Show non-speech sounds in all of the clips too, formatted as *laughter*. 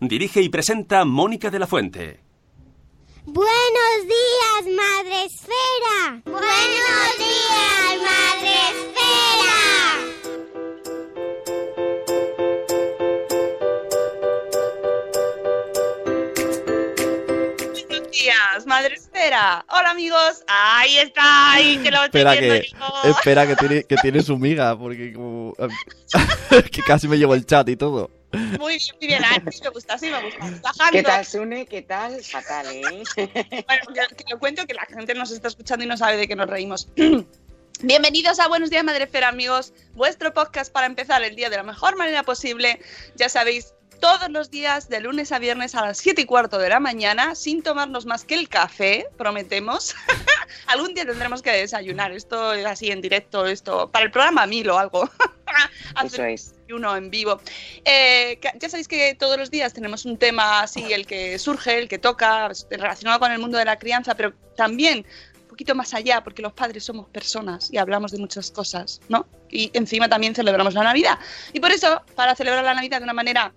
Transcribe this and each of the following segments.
Dirige y presenta Mónica de la Fuente. Buenos días, Madre Esfera. Buenos días, Madre Esfera. Buenos días, Madre Esfera. Hola, amigos. Ahí está, ahí que lo estoy Espera viendo que, yo. espera que tiene, que tiene su miga, porque como... *laughs* *laughs* que casi me llevo el chat y todo. Muy bien, muy bien. Así me gusta, así me gusta. Bajando. ¿Qué tal, Sune? ¿Qué tal? Fatal, ¿eh? *laughs* Bueno, que, lo cuento que la gente nos está escuchando y no sabe de qué nos reímos. *clears throat* Bienvenidos a Buenos Días Madre Esfera, amigos. Vuestro podcast para empezar el día de la mejor manera posible. Ya sabéis, todos los días, de lunes a viernes a las 7 y cuarto de la mañana, sin tomarnos más que el café, prometemos. *laughs* Algún día tendremos que desayunar. Esto es así en directo, esto para el programa Mil o algo. *laughs* Eso es. Uno en vivo. Eh, ya sabéis que todos los días tenemos un tema así, el que surge, el que toca, relacionado con el mundo de la crianza, pero también un poquito más allá, porque los padres somos personas y hablamos de muchas cosas, ¿no? Y encima también celebramos la Navidad. Y por eso, para celebrar la Navidad de una manera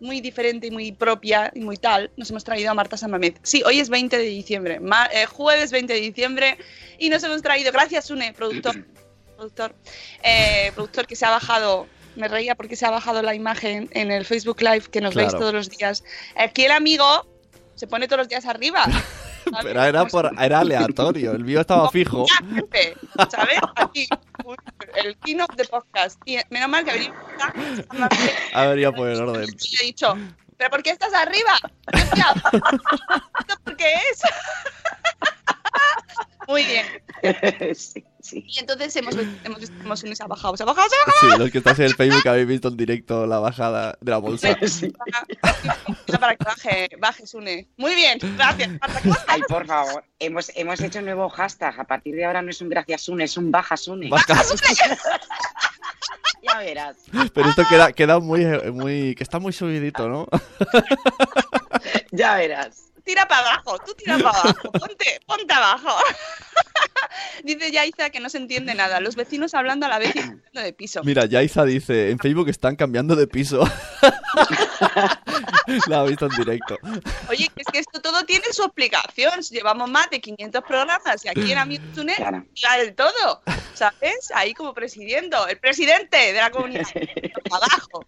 muy diferente y muy propia y muy tal, nos hemos traído a Marta Samamed. Sí, hoy es 20 de diciembre, eh, jueves 20 de diciembre, y nos hemos traído, gracias Une, productor, productor, eh, productor que se ha bajado, me reía porque se ha bajado la imagen en el Facebook Live que nos veis todos los días. Aquí el amigo se pone todos los días arriba. *laughs* ¿sabes? Pero era, por, era *laughs* aleatorio, el mío estaba fijo. *laughs* Ya, jefe, ¿sabes? Aquí, el keynote de podcast. Y menos mal que venimos Ha venido por el orden. y he dicho, ¿pero por qué estás arriba? Hostia, ¿esto por qué es? Muy bien. sí, sí. Y entonces hemos, hemos visto cómo Sune se ha bajado, se ha bajado, se ha bajado. Sí, los que estáis en el Facebook habéis visto en directo la bajada de la *laughs* bolsa. Sí. Para que baje, baje Sune. Muy bien, gracias. Marta, ¿cómo estás? Ay, por favor, hemos, hemos hecho un nuevo hashtag. A partir de ahora no es un gracias Sune, es un baja Sune. Baja. *laughs* Ya verás. Pero esto queda, queda muy, muy... que está muy subidito, ¿no? Ya verás. Tira para abajo, tú tira para abajo, ponte, ponte abajo. Dice Yaiza que no se entiende nada, los vecinos hablando a la vez y cambiando de piso. Mira, Yaiza dice, en Facebook están cambiando de piso. *laughs* la ha visto en directo. Oye, es que esto todo tiene su explicación. Llevamos más de 500 programas y aquí en Amigos Tune Claro. ya del todo, ¿sabes? Ahí como presidiendo, el presidente de la comunidad. *laughs* Abajo.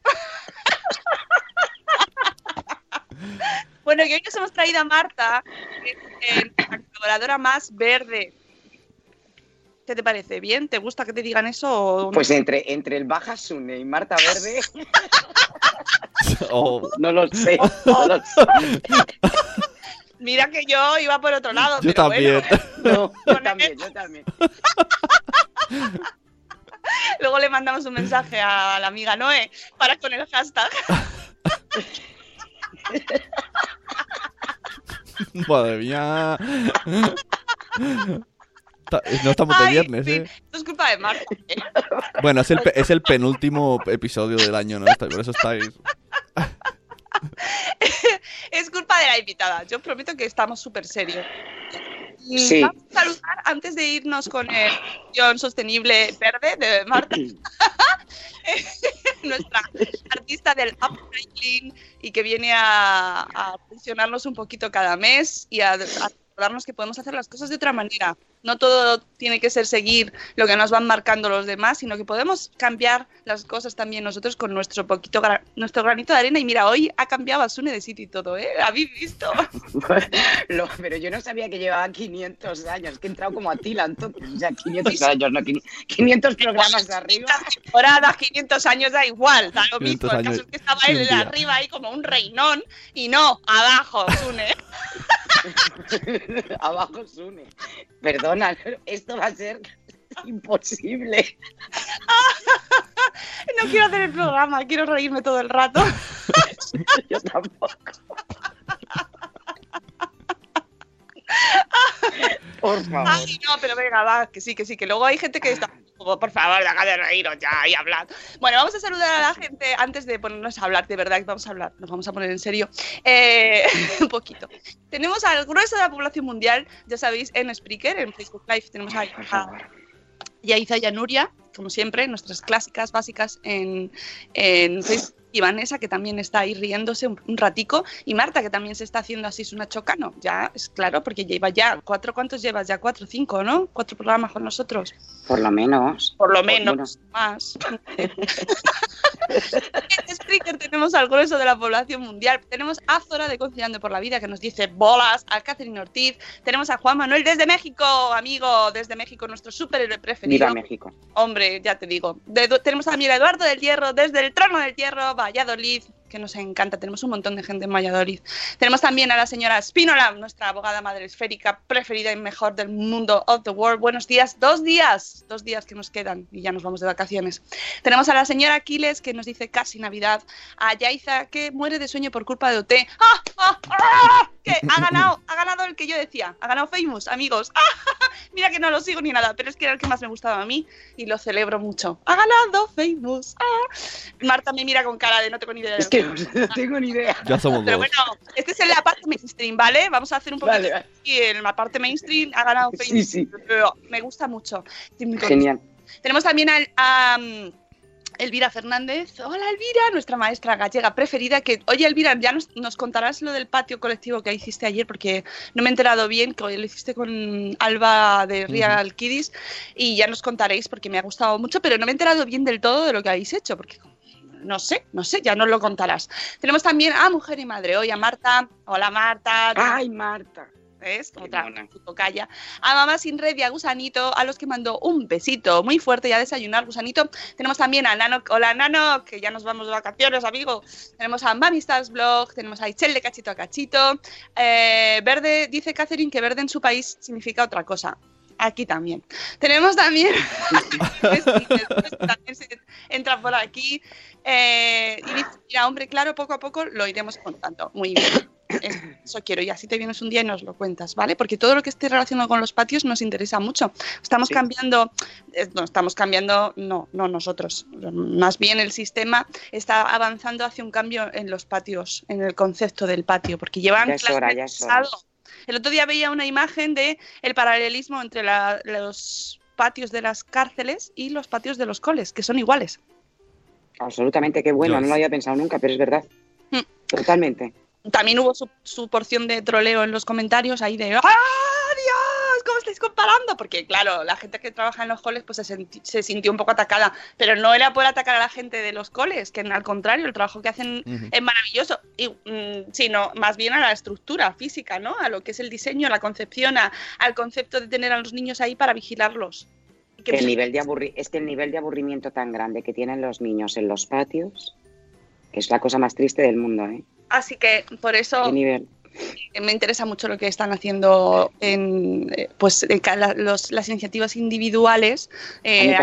Bueno, que hoy nos hemos traído a Marta, que es la colaboradora más verde. ¿Qué te parece? ¿Bien? ¿Te gusta que te digan eso? O? Pues entre, entre el baja Sune y Marta Verde, *laughs* Oh, no lo sé. No lo sé. *laughs* Mira que yo iba por otro lado. yo pero también. Bueno, *laughs* No, yo también, yo también. luego le mandamos un mensaje a la amiga Noé para con el hashtag. Madre mía. Ta- No estamos de Ay, viernes, sí, ¿eh? Esto es culpa de Marta. ¿eh? Bueno, es el, pe- es el penúltimo episodio del año, ¿no? Está- Por eso estáis... *laughs* Es culpa de la invitada. Yo os prometo que estamos súper serios. Y Sí. Vamos a saludar antes de irnos con el guion sostenible verde de Marta. *laughs* Nuestra artista del upcycling y que viene a, a funcionarnos un poquito cada mes y a, a recordarnos que podemos hacer las cosas de otra manera. No todo tiene que ser seguir lo que nos van marcando los demás, sino que podemos cambiar las cosas también nosotros con nuestro poquito gra- nuestro granito de arena. Y mira, hoy ha cambiado a Sune de sitio y todo, ¿eh? ¿Habéis visto? *laughs* Lo- pero yo no sabía que llevaba 500 años, que he entrado como Atila entonces. O sea, 500 años, no, 500 programas de arriba. temporadas, 500 años, da igual, da lo 500 mismo. El caso es que estaba él arriba ahí como un reinón y no, abajo, Sune. *laughs* *laughs* Abajo Sune. Perdona, esto va a ser imposible. *laughs* No quiero hacer el programa, quiero reírme todo el rato. *laughs* Yo tampoco. Por favor. Ay, no, pero venga, va, que sí, que sí, que luego hay gente que está por favor, deja de reíros ya y hablad. Bueno, vamos a saludar a la gente antes de ponernos a hablar, de verdad que vamos a hablar, nos vamos a poner en serio eh, *laughs* un poquito. Tenemos al grueso de la población mundial, ya sabéis, en Spreaker, en Facebook Live, tenemos a Yaiza y a Nuria, como siempre, nuestras clásicas básicas en, en Facebook. Y Vanessa, que también está ahí riéndose un, un ratico. Y Marta, que también se está haciendo así una chocano. Ya, es claro, porque lleva ya cuatro, ¿cuántos llevas? Ya cuatro, cinco, ¿no? Cuatro programas con nosotros. Por lo menos. Por lo Pues menos, más. *laughs* en Spreaker tenemos al grueso de la población mundial. Tenemos a Zora de Conciliando por la Vida, que nos dice bolas, a Catherine Ortiz. Tenemos a Juan Manuel desde México, amigo, desde México, nuestro superhéroe preferido. Viva México. Hombre, ya te digo. De- tenemos también a Eduardo del Hierro desde el trono del Hierro, Valladolid, que nos encanta. Tenemos un montón de gente en Valladolid. Tenemos también a la señora Spinola, nuestra abogada madre esférica preferida y mejor del mundo of the world. Buenos días, dos días, dos días que nos quedan y ya nos vamos de vacaciones. Tenemos a la señora Aquiles, que nos dice casi Navidad. A Yaiza, que muere de sueño por culpa de OT. ¡Ah! ¡Ah! ¡Ah! Que ha ganado, ha ganado el que yo decía. Ha ganado Famous, amigos. ¡Ah! Mira que no lo sigo ni nada, pero es que era el que más me gustaba a mí y lo celebro mucho. Ha ganado Famous. ¡Ah! Marta me mira con cara de no tengo ni idea. de Es que *laughs* no tengo ni idea. Ya somos Pero dos. bueno, este es en la parte mainstream, ¿vale? Vamos a hacer un poquito. Vale, vale. Y en la parte mainstream ha ganado Sí, Famous. sí. Pero Me gusta mucho. Genial. Tenemos también a, a, mm, Elvira Fernández. Hola Elvira, nuestra maestra gallega preferida. Que, oye Elvira, ya nos, nos contarás lo del patio colectivo que hiciste ayer porque no me he enterado bien, que lo hiciste con Alba de Real Kiddies y ya nos contaréis porque me ha gustado mucho, pero no me he enterado bien del todo de lo que habéis hecho porque no sé, no sé, ya nos lo contarás. Tenemos también a Mujer y Madre hoy, a Marta. Hola Marta. Ay, Marta. ¿Ves? Otra tocaya. A Mamá Sin Red y a Gusanito, a los que mandó un besito muy fuerte y a desayunar, Gusanito. Tenemos también a Nano, hola Nano, que ya nos vamos de vacaciones, amigo. Tenemos a Mami Stars Blog, tenemos a Ichel de Cachito a Cachito. Eh, verde, dice Catherine que verde en su país significa otra cosa. Aquí también. Tenemos también. *laughs* también se entra por aquí. Eh, y dice, mira, hombre, claro, poco a poco lo iremos contando. Muy bien. Eso quiero, y así te vienes un día y nos lo cuentas, ¿vale? Porque todo lo que esté relacionado con los patios nos interesa mucho. Estamos Sí. cambiando, eh, no, estamos cambiando, no, no nosotros, más bien el sistema está avanzando hacia un cambio en los patios, en el concepto del patio, porque llevan Ya es hora, ya es hora. El otro día veía una imagen de el paralelismo entre la- los patios de las cárceles y los patios de los coles, que son iguales. Absolutamente, qué bueno. Dios. No lo había pensado nunca, pero es verdad. Mm. Totalmente. También hubo su, su porción de troleo en los comentarios ahí de ¡Ah, Dios! ¿Cómo estáis comparando? Porque, claro, la gente que trabaja en los coles pues se, senti- se sintió un poco atacada, pero no era por atacar a la gente de los coles, que al contrario, el trabajo que hacen es maravilloso, y, mm, sino más bien a la estructura física, ¿no? A lo que es el diseño, a la concepción, a- al concepto de tener a los niños ahí para vigilarlos. Que El nivel de aburri- es que el nivel de aburrimiento tan grande que tienen los niños en los patios es la cosa más triste del mundo, ¿eh? Así que por eso... Me interesa mucho lo que están haciendo en eh, pues la- los- las iniciativas individuales eh,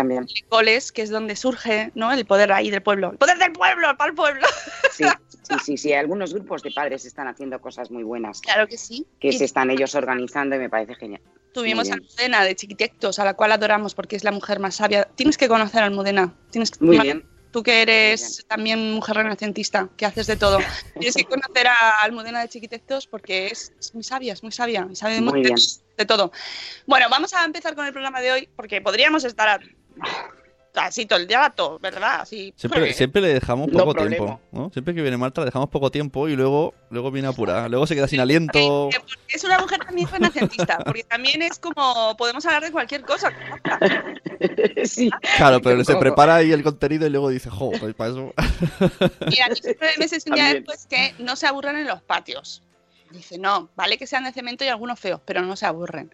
coles que es donde surge no el poder ahí del pueblo el poder del pueblo para el pueblo *laughs* Sí, sí, sí, sí. Algunos grupos de padres están haciendo cosas muy buenas claro que sí que Y se están ellos organizando y me parece genial. tuvimos a. Almudena de Chiquitectos a la cual adoramos porque es la mujer más sabia tienes que conocer a Almudena tienes que- Muy bien. Tú que eres también mujer renacentista, que haces de todo. *laughs* Tienes que conocer a Almudena de Chiquitectos porque es, es muy sabia, es muy sabia. y Sabe de, de todo. Bueno, vamos a empezar con el programa de hoy porque podríamos estar a- así todo el rato, ¿verdad? Así, Siempre, siempre le dejamos No poco tiempo, ¿no? Siempre que viene Marta le dejamos poco tiempo y luego, luego viene apurada. Luego se queda sin aliento. Es una mujer también renacentista, porque también es como, podemos hablar de cualquier cosa. *laughs* sí. Claro, pero se prepara ahí el contenido y luego dice, jo, pues para eso. *laughs* Mira, meses y un día También. después que no se aburren en los patios. Dice, no, vale que sean de cemento y algunos feos, pero no se aburren.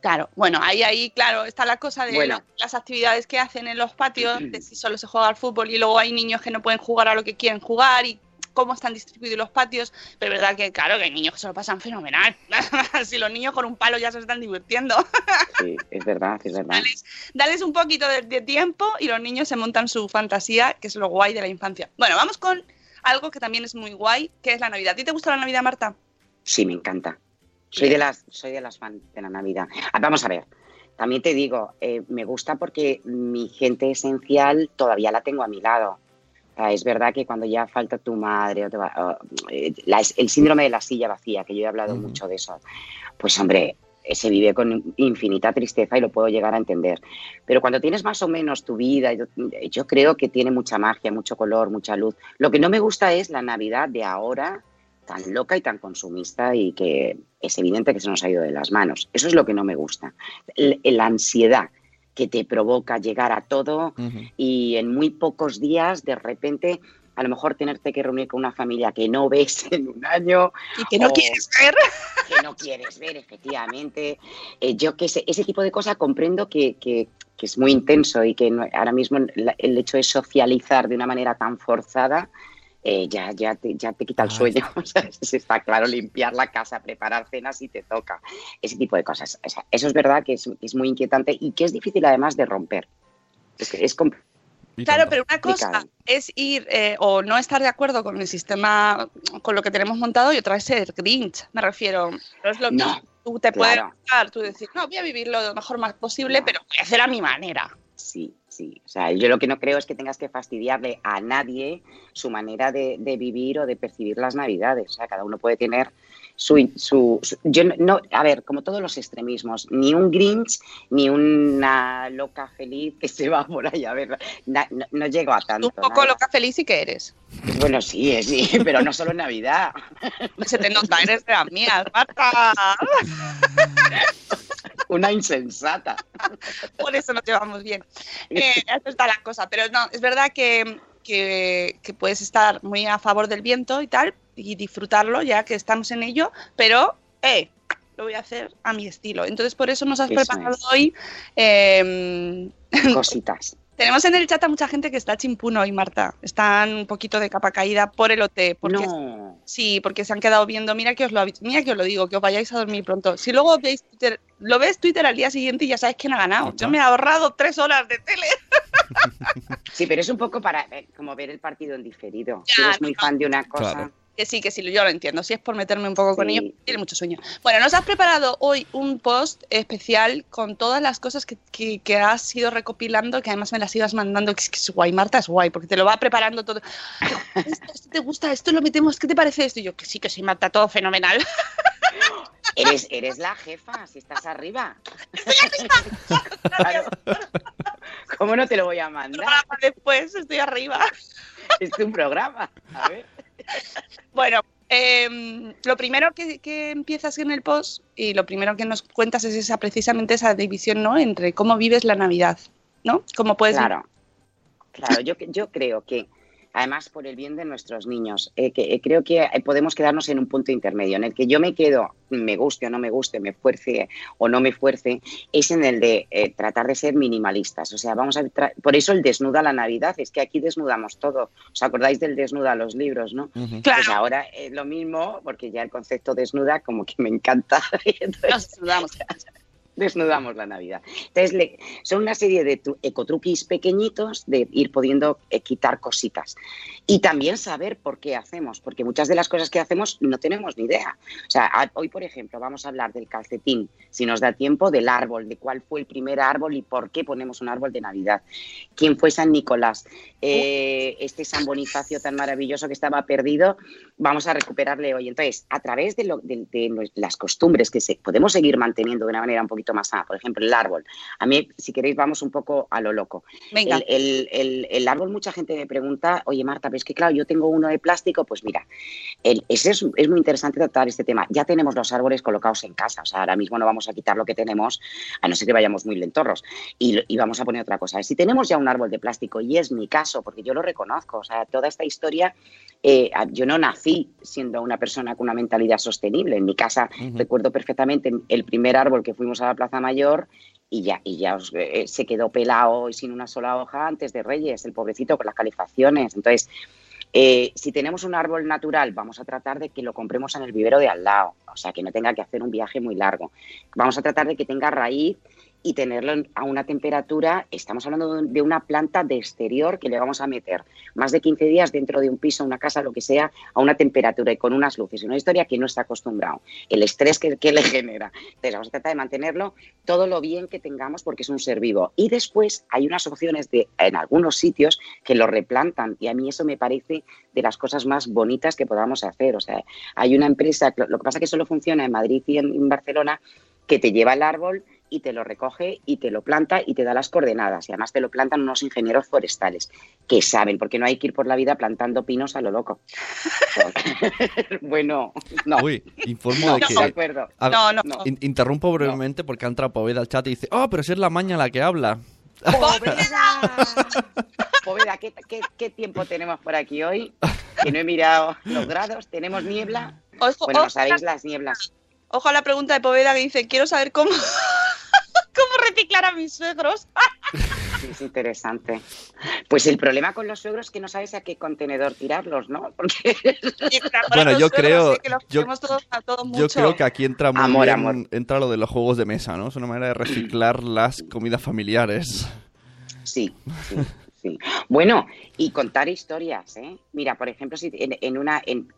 Claro, bueno, ahí, ahí, claro, está la cosa de Bueno. las actividades que hacen en los patios, de si solo se juega al fútbol y luego hay niños que no pueden jugar a lo que quieren jugar y cómo están distribuidos los patios. Pero es verdad que, claro, que hay niños que se lo pasan fenomenal. *laughs* si los niños con un palo ya se están divirtiendo. *laughs* Sí, es verdad, es verdad. Dales, dales un poquito de, de tiempo y los niños se montan su fantasía, que es lo guay de la infancia. Bueno, vamos con algo que también es muy guay, que es la Navidad. ¿A ti te gusta la Navidad, Marta? Sí, me encanta. Soy de las, soy de las fans de la Navidad. Ah, vamos a ver. También te digo, eh, me gusta porque mi gente esencial todavía la tengo a mi lado. Es verdad que cuando ya falta tu madre, o te va- eh, la- el síndrome de la silla vacía, que yo he hablado mucho de eso, pues hombre, se vive con infinita tristeza y lo puedo llegar a entender. Pero cuando tienes más o menos tu vida, yo, yo creo que tiene mucha magia, mucho color, mucha luz. Lo que no me gusta es la Navidad de ahora, tan loca y tan consumista y que es evidente que se nos ha ido de las manos. Eso es lo que no me gusta. L- La ansiedad que te provoca llegar a todo Ujú. y en muy pocos días de repente a lo mejor tenerte que reunir con una familia que no ves *laughs* en un año Y que no quieres ver. *laughs* que no quieres ver, efectivamente. Eh, yo que sé, ese tipo de cosas comprendo que, que- que es muy intenso y que no- ahora mismo el hecho de socializar de una manera tan forzada eh, ya, ya, te, ya te quita el sueño. *laughs* O sea, eso está claro, limpiar la casa, preparar cenas si te toca. Ese tipo de cosas. O sea, eso es verdad que es, es muy inquietante y que es difícil además de romper. Es, que es compl- Y Claro, pero una cosa Complicado. es ir eh, o no estar de acuerdo con el sistema, con lo que tenemos montado, y otra es ser Grinch, me refiero. No es lo tú te puedes tú decir, no, voy a vivir lo mejor más posible, pero voy a hacer a mi manera. Sí, sí. O sea, yo lo que no creo es que tengas que fastidiarle a nadie su manera de, de vivir o de percibir las navidades. O sea, cada uno puede tener su... su, su- yo no- no, a ver, como todos los extremismos, ni un Grinch, ni una loca feliz que *laughs* se va por ahí a ver. na- no, no llego a tanto. un poco nada. loca feliz y que eres. Bueno, sí, sí, *laughs* pero no solo en Navidad. Se te nota, eres de las mías, Marta. *laughs* Una insensata. *laughs* Por eso nos llevamos bien. *laughs* Eh, esto está la cosa. Pero no, es verdad que, que, que puedes estar muy a favor del viento y tal, y disfrutarlo ya que estamos en ello, pero, eh, lo voy a hacer a mi estilo. Entonces, por eso nos has Eso preparado es. hoy. eh, Cositas. Tenemos en el chat a mucha gente que está chimpuno hoy, Marta. Están un poquito de capa caída por el OT. Porque No. Sí, porque se han quedado viendo, mira que os lo, mira que os lo digo, que os vayáis a dormir pronto. Si luego veis Twitter, lo ves Twitter al día siguiente y ya sabes quién ha ganado. Yo me he ahorrado tres horas de tele. Sí, pero es un poco para eh, como ver el partido en diferido. Ya, si eres muy fan de una cosa. Claro. Que sí, que sí, yo lo entiendo. Si es por meterme un poco con ellos, tiene mucho sueño. Bueno, nos has preparado hoy un post especial con todas las cosas que, que- que has ido recopilando, que además me las ibas mandando, que es, que es guay, Marta, es guay, porque te lo va preparando todo. Esto, esto te gusta, esto lo metemos, ¿qué te parece esto? Y yo, que sí, que sí, Marta, todo fenomenal. *gasps* Eres, eres la jefa, si estás arriba. Claro. ¿Cómo no te lo voy a mandar? Programa Después estoy arriba. Es tu programa. A ver. *laughs* Bueno, em, lo primero que, que empiezas en el post y lo primero que nos cuentas es esa precisamente esa división, ¿no? Entre cómo vives la Navidad, ¿no? Cómo puedes Claro. Claro, yo, yo creo que, además por el bien de nuestros niños, eh, que, eh, creo que eh, podemos quedarnos en un punto intermedio, en el que yo me quedo, me guste o no me guste, me fuerce o no me fuerce, es en el de eh, tratar de ser minimalistas. O sea, vamos a tra- por eso el desnuda la Navidad, es que aquí desnudamos todo. ¿Os acordáis del desnuda los libros, no? Ujú. Claro. Pues ahora es lo mismo, porque ya el concepto desnuda como que me encanta. *laughs* Entonces, nos saludamos. Desnudamos la Navidad. Entonces, le- son una serie de ecotruquis pequeñitos de ir pudiendo eh, quitar cositas. Y también saber por qué hacemos, porque muchas de las cosas que hacemos no tenemos ni idea. O sea, a- hoy, por ejemplo, vamos a hablar del calcetín, si nos da tiempo, del árbol, de cuál fue el primer árbol y por qué ponemos un árbol de Navidad. ¿Quién fue San Nicolás? Eh, este San Bonifacio tan maravilloso que estaba perdido, vamos a recuperarle hoy. Entonces, a través de, lo- de- de las costumbres que se, podemos seguir manteniendo de una manera un poquito más sana, por ejemplo, el árbol. A mí, si queréis, vamos un poco a lo loco. Venga. El, el- el- el árbol, mucha gente me pregunta, oye Marta, pero es que claro, yo tengo uno de plástico, pues mira, es, es muy interesante tratar este tema. Ya tenemos los árboles colocados en casa, o sea, ahora mismo no vamos a quitar lo que tenemos, a no ser que vayamos muy lentorros, y, y vamos a poner otra cosa. Si tenemos ya un árbol de plástico, y es mi caso, porque yo lo reconozco, o sea, toda esta historia, eh, yo no nací siendo una persona con una mentalidad sostenible. En mi casa recuerdo perfectamente el primer árbol que fuimos a la Plaza Mayor y ya, y ya os- eh, se quedó pelado y sin una sola hoja antes de Reyes, el pobrecito con las calefacciones. Entonces, eh, si tenemos un árbol natural, vamos a tratar de que lo compremos en el vivero de al lado, o sea, que no tenga que hacer un viaje muy largo. Vamos a tratar de que tenga raíz y tenerlo en- a una temperatura, estamos hablando de un- de una planta de exterior que le vamos a meter más de 15 días dentro de un piso, una casa, lo que sea, a una temperatura y con unas luces. Una historia que no está acostumbrado, el estrés que, que le genera. Entonces vamos a tratar de mantenerlo todo lo bien que tengamos porque es un ser vivo. Y después hay unas opciones de, en algunos sitios que lo replantan y a mí eso me parece de las cosas más bonitas que podamos hacer. O sea, hay una empresa, lo que pasa es que solo funciona en Madrid y en, en Barcelona, que te lleva el árbol y te lo recoge y te lo planta y te da las coordenadas. Y además te lo plantan unos ingenieros forestales que saben, porque no hay que ir por la vida plantando pinos a lo loco. *laughs* bueno, no. Uy, informo No, de que... de acuerdo. A- No, no. in- interrumpo brevemente porque ha entrado Poveda al chat y dice, oh, pero si es la maña la que habla. Poveda, ¿qué, qué, qué tiempo tenemos por aquí hoy? Que no he mirado los grados. ¿Tenemos niebla? Ojo, Bueno, ojo, no sabéis las nieblas. ojo a la pregunta de Poveda que dice, quiero saber cómo, *laughs* cómo reciclar a mis suegros. Sí, es interesante. Pues el problema con los suegros es que no sabes a qué contenedor tirarlos, ¿no? *laughs* Porque Bueno, yo creo- que yo- queremos todos a todos Yo creo que aquí entra muy Amor, bien- amor. entra lo de los juegos de mesa, ¿no? Es una manera de reciclar *clears throat* las comidas familiares. Sí, sí, sí. Bueno, y contar historias, ¿eh? Mira, por ejemplo, si en, en una... En,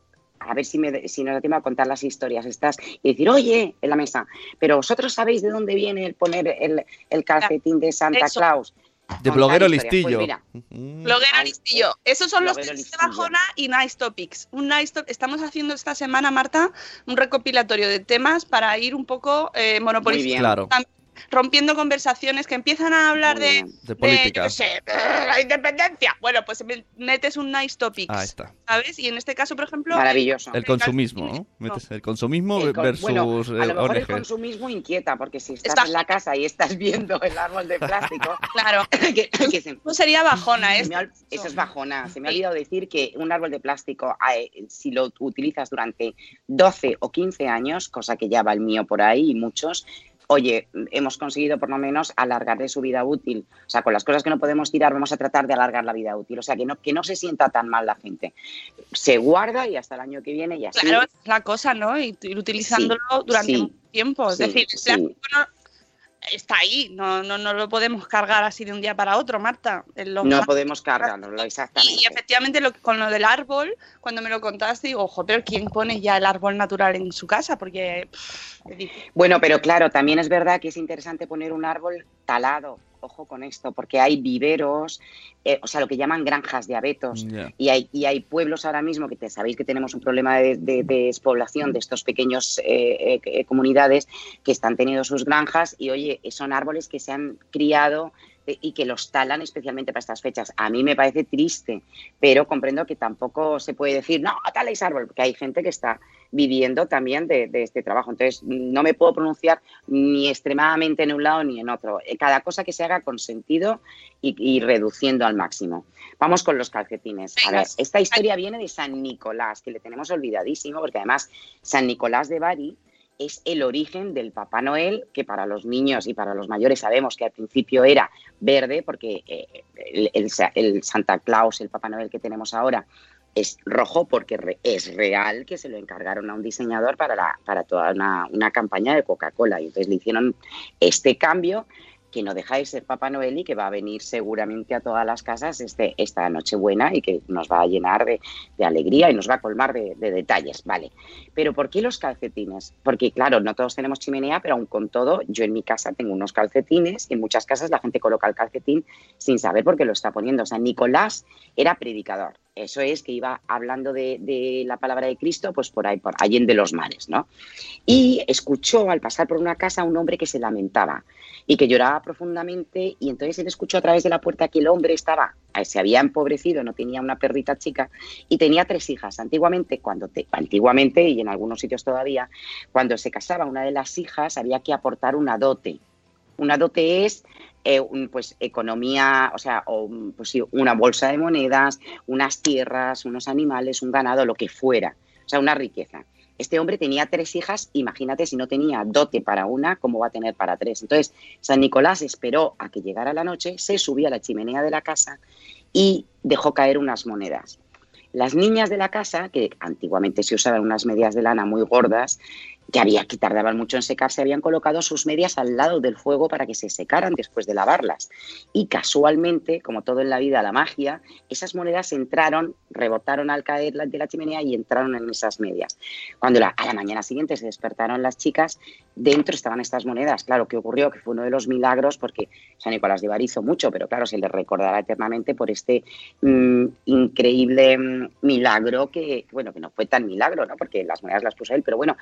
a ver si, me, si nos da tiempo a contar las historias estas y decir, oye, en la mesa, pero vosotros sabéis de dónde viene el poner el, el calcetín de Santa Eso. Claus. De bloguero. Pues listillo. mira, Mm. Bloguero listillo. Esos son los tips de bajona y nice topics. Un nice top- Estamos haciendo esta semana, Marta, un recopilatorio de temas para ir un poco eh, Muy monopolizando, bien. Claro. Rompiendo conversaciones que empiezan a hablar de. De de, yo política. sé, *laughs* la independencia. Bueno, pues me- metes un nice topics, Ahí está. ¿sabes? Y en este caso, por ejemplo, Maravilloso. El consumismo, ¿no? Metes el consumismo El con- versus bueno, a eh, lo mejor el consumismo inquieta, porque si estás Está- en la casa y estás viendo el árbol de plástico, *laughs* claro, *laughs* que, que se- no sería bajona, ¿eh? ol- eso es bajona. Se me ha olvidado decir que un árbol de plástico, eh, si lo utilizas durante 12 o 15 años, cosa que ya va el mío por ahí y muchos, oye, hemos conseguido por lo menos alargarle su vida útil. O sea, con las cosas que no podemos tirar, vamos a tratar de alargar la vida útil. O sea, que no, que no se sienta tan mal la gente. Se guarda y hasta el año que viene y así. Claro, es la cosa, ¿no? Y utilizándolo durante sí, mucho tiempo. Es sí, decir, está ahí, no, no, no lo podemos cargar así de un día para otro, Marta. Los No podemos cargarlo, exactamente. Y efectivamente lo, con lo del árbol, cuando me lo contaste, digo, ojo, pero ¿quién pone ya el árbol natural en su casa? Porque pff. Bueno, pero claro, también es verdad que es interesante poner un árbol talado. Ojo con esto, porque hay viveros, eh, o sea, lo que llaman granjas de abetos. Y hay, y hay pueblos ahora mismo que te, sabéis que tenemos un problema de, de- de despoblación de estos pequeños eh, eh, comunidades que están teniendo sus granjas y oye, son árboles que se han criado y que los talan especialmente para estas fechas. A mí me parece triste, pero comprendo que tampoco se puede decir, no, taléis árbol, porque hay gente que está viviendo también de, de este trabajo. Entonces, no me puedo pronunciar ni extremadamente en un lado ni en otro. Eh, Cada cosa que se haga con sentido y, y reduciendo al máximo. Vamos con los calcetines. A Venga. ver, esta historia viene de San Nicolás, que le tenemos olvidadísimo, porque además San Nicolás de Bari es el origen del Papá Noel, que para los niños y para los mayores sabemos que al principio era verde, porque eh, el, el Sa- el Santa Claus, el Papá Noel que tenemos ahora, es rojo porque es real que se lo encargaron a un diseñador para, para toda una, una campaña de Coca-Cola. Y entonces le hicieron este cambio que no deja de ser Papá Noel y que va a venir seguramente a todas las casas este, esta Nochebuena y que nos va a llenar de, de alegría y nos va a colmar de, de detalles, ¿vale? Pero ¿por qué los calcetines? Porque claro, no todos tenemos chimenea, pero aún con todo, yo en mi casa tengo unos calcetines y en muchas casas la gente coloca el calcetín sin saber por qué lo está poniendo. O sea, Nicolás era predicador. eso es que iba hablando de, de la palabra de Cristo, pues por ahí, por allende los mares, ¿no? Y escuchó al pasar por una casa a un hombre que se lamentaba y que lloraba profundamente y entonces él escuchó a través de la puerta que el hombre estaba, eh, se había empobrecido, no tenía una perrita chica y tenía tres hijas. Antiguamente, cuando te, antiguamente y en algunos sitios todavía, cuando se casaba una de las hijas había que aportar una dote. Una dote es eh, pues economía, o sea, o, pues, una bolsa de monedas, unas tierras, unos animales, un ganado, lo que fuera, o sea, una riqueza. Este hombre tenía tres hijas, imagínate si no tenía dote para una, ¿cómo va a tener para tres? Entonces, San Nicolás esperó a que llegara la noche, se subió a la chimenea de la casa y dejó caer unas monedas. Las niñas de la casa, que antiguamente se usaban unas medias de lana muy gordas, que había que tardaban mucho en secarse, habían colocado sus medias al lado del fuego para que se secaran después de lavarlas. Y casualmente, como todo en la vida, la magia, esas monedas entraron, rebotaron al caer de la chimenea y entraron en esas medias. Cuando la, a la mañana siguiente se despertaron las chicas, dentro estaban estas monedas. Claro, ¿qué ocurrió? Que fue uno de los milagros, porque San Nicolás de Bar hizo mucho, pero claro, se le recordará eternamente por este mmm, increíble mmm, milagro que, bueno, que no fue tan milagro, ¿no? Porque las monedas las puso él, pero bueno,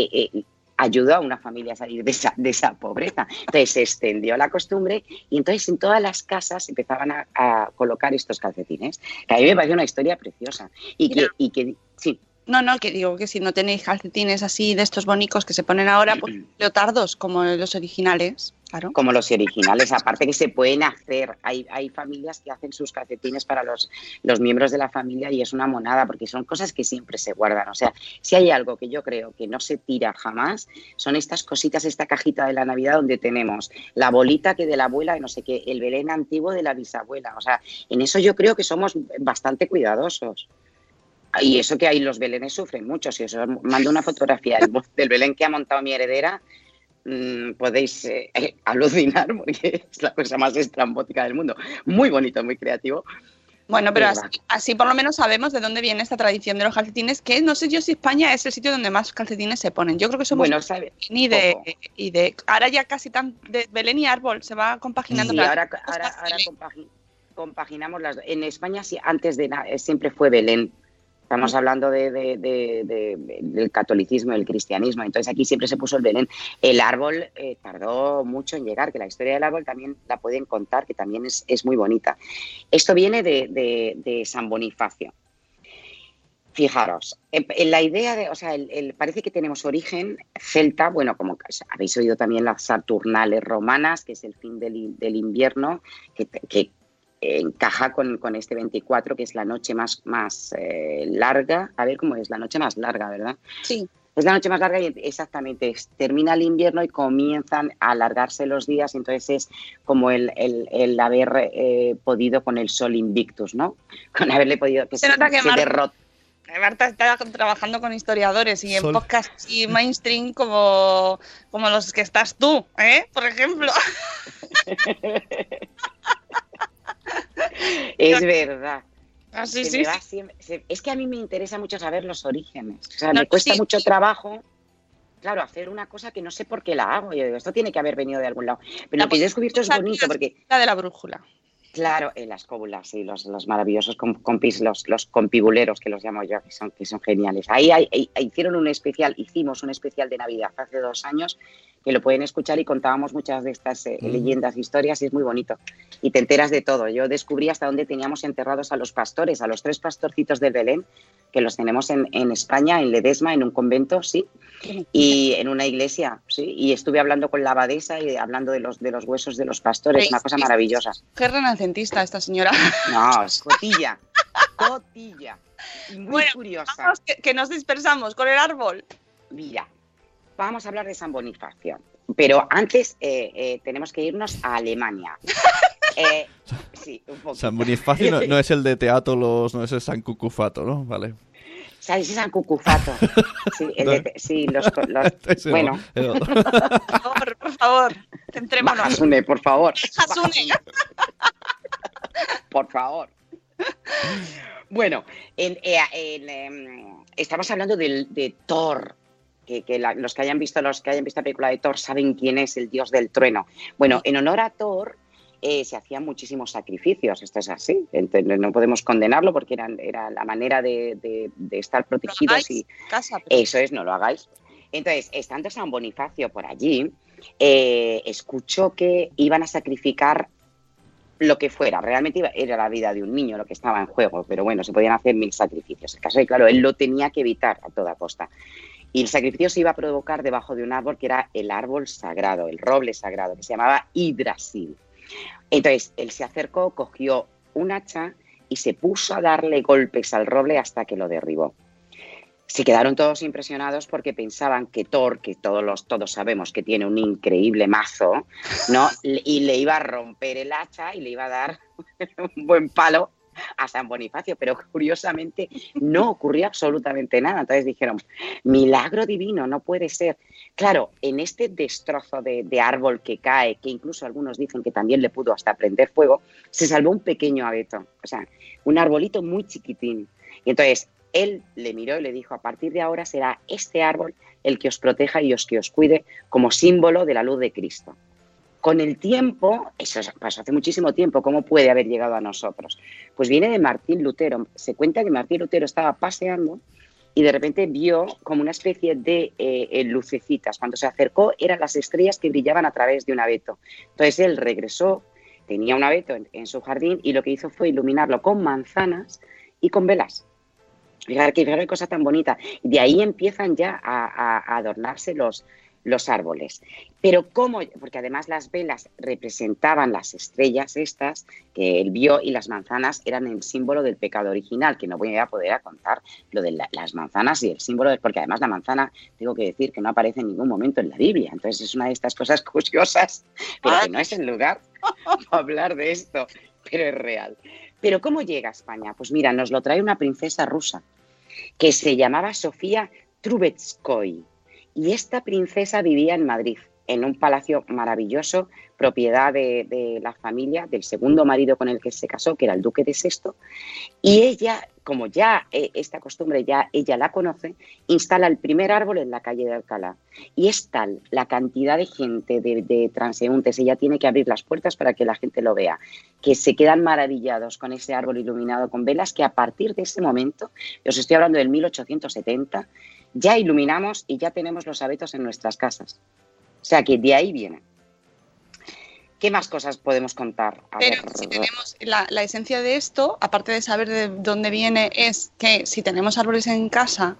eh, eh, ayudó a una familia a salir de esa, de esa, pobreza. Entonces se extendió la costumbre y entonces en todas las casas empezaban a, a colocar estos calcetines, que a mí me parece una historia preciosa. Y que, y que sí. No, no, que digo que si no tenéis calcetines así de estos bonicos que se ponen ahora, pues *clears throat* leotardos como los originales. Claro. Como los originales, aparte que se pueden hacer, hay, hay familias que hacen sus calcetines para los, los miembros de la familia y es una monada, porque son cosas que siempre se guardan. O sea, si hay algo que yo creo que no se tira jamás, son estas cositas, esta cajita de la Navidad donde tenemos la bolita que de la abuela, no sé qué, el Belén antiguo de la bisabuela. O sea, en eso yo creo que somos bastante cuidadosos. Y eso que ahí los belenes sufren mucho. Si os mando una fotografía del, Belén que ha montado mi heredera, mmm, podéis eh, eh, alucinar porque *laughs* es la cosa más estrambótica del mundo. Muy bonito, muy creativo. Bueno, pero así, así, por lo menos sabemos de dónde viene esta tradición de los calcetines, que no sé yo si España es el sitio donde más calcetines se ponen. Yo creo que somos bueno, sabe, y de, y de ahora ya casi tan de Belén y árbol se va compaginando. Sí, ahora, ahora, ahora compagi, compaginamos las En España sí, antes de nada siempre fue Belén. Estamos hablando de, de, de, del catolicismo, del cristianismo. Entonces aquí siempre se puso el Belén. El árbol eh, tardó mucho en llegar, que la historia del árbol también la pueden contar, que también es, es muy bonita. Esto viene de, San Bonifacio. Fijaros, en la idea de, o sea, el, el, parece que tenemos origen celta, bueno, como habéis oído también las Saturnales romanas, que es el fin del, del invierno, que, que encaja con, con, este 24, que es la noche más, más eh, larga. A ver cómo es, la noche más larga, ¿verdad? Sí. Es la noche más larga y exactamente, termina el invierno y comienzan a alargarse los días, entonces es como el, el, el haber eh, podido con el sol invictus, ¿no? *laughs* Con haberle podido... Que se, nota que se derrota. Marta está trabajando con historiadores y en Sol. podcast y mainstream como, como los que estás tú, ¿eh? Por ejemplo. *laughs* es verdad. Ah, sí, se, es que a mí me interesa mucho saber los orígenes. O sea, no, me cuesta sí. mucho trabajo, claro, hacer una cosa que no sé por qué la hago. Yo digo, esto tiene que haber venido de algún lado. Pero la lo que yo he descubierto es bonito porque... La de la brújula. Claro, en las cóbulas, sí, los, los maravillosos compis, los, los compibuleros que los llamo yo, que son, que son geniales. Ahí, hicieron un especial, hicimos un especial de Navidad hace dos años que lo pueden escuchar y contábamos muchas de estas eh, mm. leyendas, historias y es muy bonito. Y te enteras de todo. Yo descubrí hasta dónde teníamos enterrados a los pastores, a los tres pastorcitos de Belén, que los tenemos en, en España, en Ledesma, en un convento, sí, y en una iglesia, sí. Y estuve hablando con la abadesa y hablando de los, de los huesos de los pastores, sí, una cosa maravillosa. Qué renacentista esta señora. No, es cotilla, cotilla. Muy bueno, curiosa. Vamos, que, que nos dispersamos con el árbol. Mira, vamos a hablar de San Bonifacio. Pero antes eh, eh, tenemos que irnos a Alemania. *laughs* Eh, sí, un poco. San Bonifacio no, no, es el de teatro, los, no es el San Cucufato, ¿no? Vale. ¿Sabes? Es San Cucufato. Sí, el de, sí los, los *laughs* bueno. No, no. por favor, por favor, centrémonos. Hasune, por favor. Hasune. Por favor. Bueno, en, en, en, estamos hablando de, de Thor, que, que la, los que hayan visto los que hayan visto la película de Thor saben quién es el dios del trueno. Bueno, en honor a Thor, eh, se hacían muchísimos sacrificios. Esto es así. Entonces, no podemos condenarlo porque era, era la manera de, de- de estar protegidos y Casa, pero- eso es, no lo hagáis. Entonces, estando San Bonifacio por allí, eh, escuchó que iban a sacrificar lo que fuera. Realmente iba- era la vida de un niño lo que estaba en juego, pero bueno, se podían hacer mil sacrificios. El caso es que, claro, él lo tenía que evitar a toda costa. Y el sacrificio se iba a provocar debajo de un árbol que era el árbol sagrado, el roble sagrado, que se llamaba Yggdrasil. Entonces, él se acercó, cogió un hacha y se puso a darle golpes al roble hasta que lo derribó. Se quedaron todos impresionados porque pensaban que Thor, que todos, los, todos sabemos que tiene un increíble mazo, ¿no? *laughs* Y le iba a romper el hacha y le iba a dar *laughs* un buen palo a San Bonifacio, pero curiosamente no ocurrió absolutamente nada. Entonces dijeron, milagro divino, no puede ser. Claro, en este destrozo de, árbol que cae, que incluso algunos dicen que también le pudo hasta prender fuego, se salvó un pequeño abeto, o sea, un arbolito muy chiquitín. Y entonces él le miró y le dijo, a partir de ahora será este árbol el que os proteja y os que os cuide como símbolo de la luz de Cristo. Con el tiempo, eso pasó hace muchísimo tiempo, ¿cómo puede haber llegado a nosotros? Pues viene de Martín Lutero. Se cuenta que Martín Lutero estaba paseando y de repente vio como una especie de eh, eh, lucecitas. Cuando se acercó eran las estrellas que brillaban a través de un abeto. Entonces él regresó, tenía un abeto en, su jardín y lo que hizo fue iluminarlo con manzanas y con velas. Fijar qué cosa tan bonita. De ahí empiezan ya a- a adornarse los, los árboles. Pero cómo, porque además las velas representaban las estrellas estas que él vio y las manzanas eran el símbolo del pecado original, que no voy a poder contar lo de la- las manzanas y el símbolo, porque además la manzana, tengo que decir que no aparece en ningún momento en la Biblia. Entonces es una de estas cosas *laughs* curiosas, pero que no es el lugar para hablar de esto, pero es real. Pero ¿cómo llega a España? Pues mira, nos lo trae una princesa rusa que se llamaba Sofía Trubetskoy. Y esta princesa vivía en Madrid, en un palacio maravilloso, propiedad de, la familia del segundo marido con el que se casó, que era el duque de Sexto. Y ella, como ya eh, esta costumbre ya ella la conoce, instala el primer árbol en la calle de Alcalá. Y es tal la cantidad de gente, de, de transeúntes, ella tiene que abrir las puertas para que la gente lo vea, que se quedan maravillados con ese árbol iluminado con velas, que a partir de ese momento, os estoy hablando del 1870, ya iluminamos y ya tenemos los abetos en nuestras casas. O sea que de ahí viene. ¿Qué más cosas podemos contar? A Pero ver, si tenemos la, la esencia de esto, aparte de saber de dónde viene, es que si tenemos árboles en casa,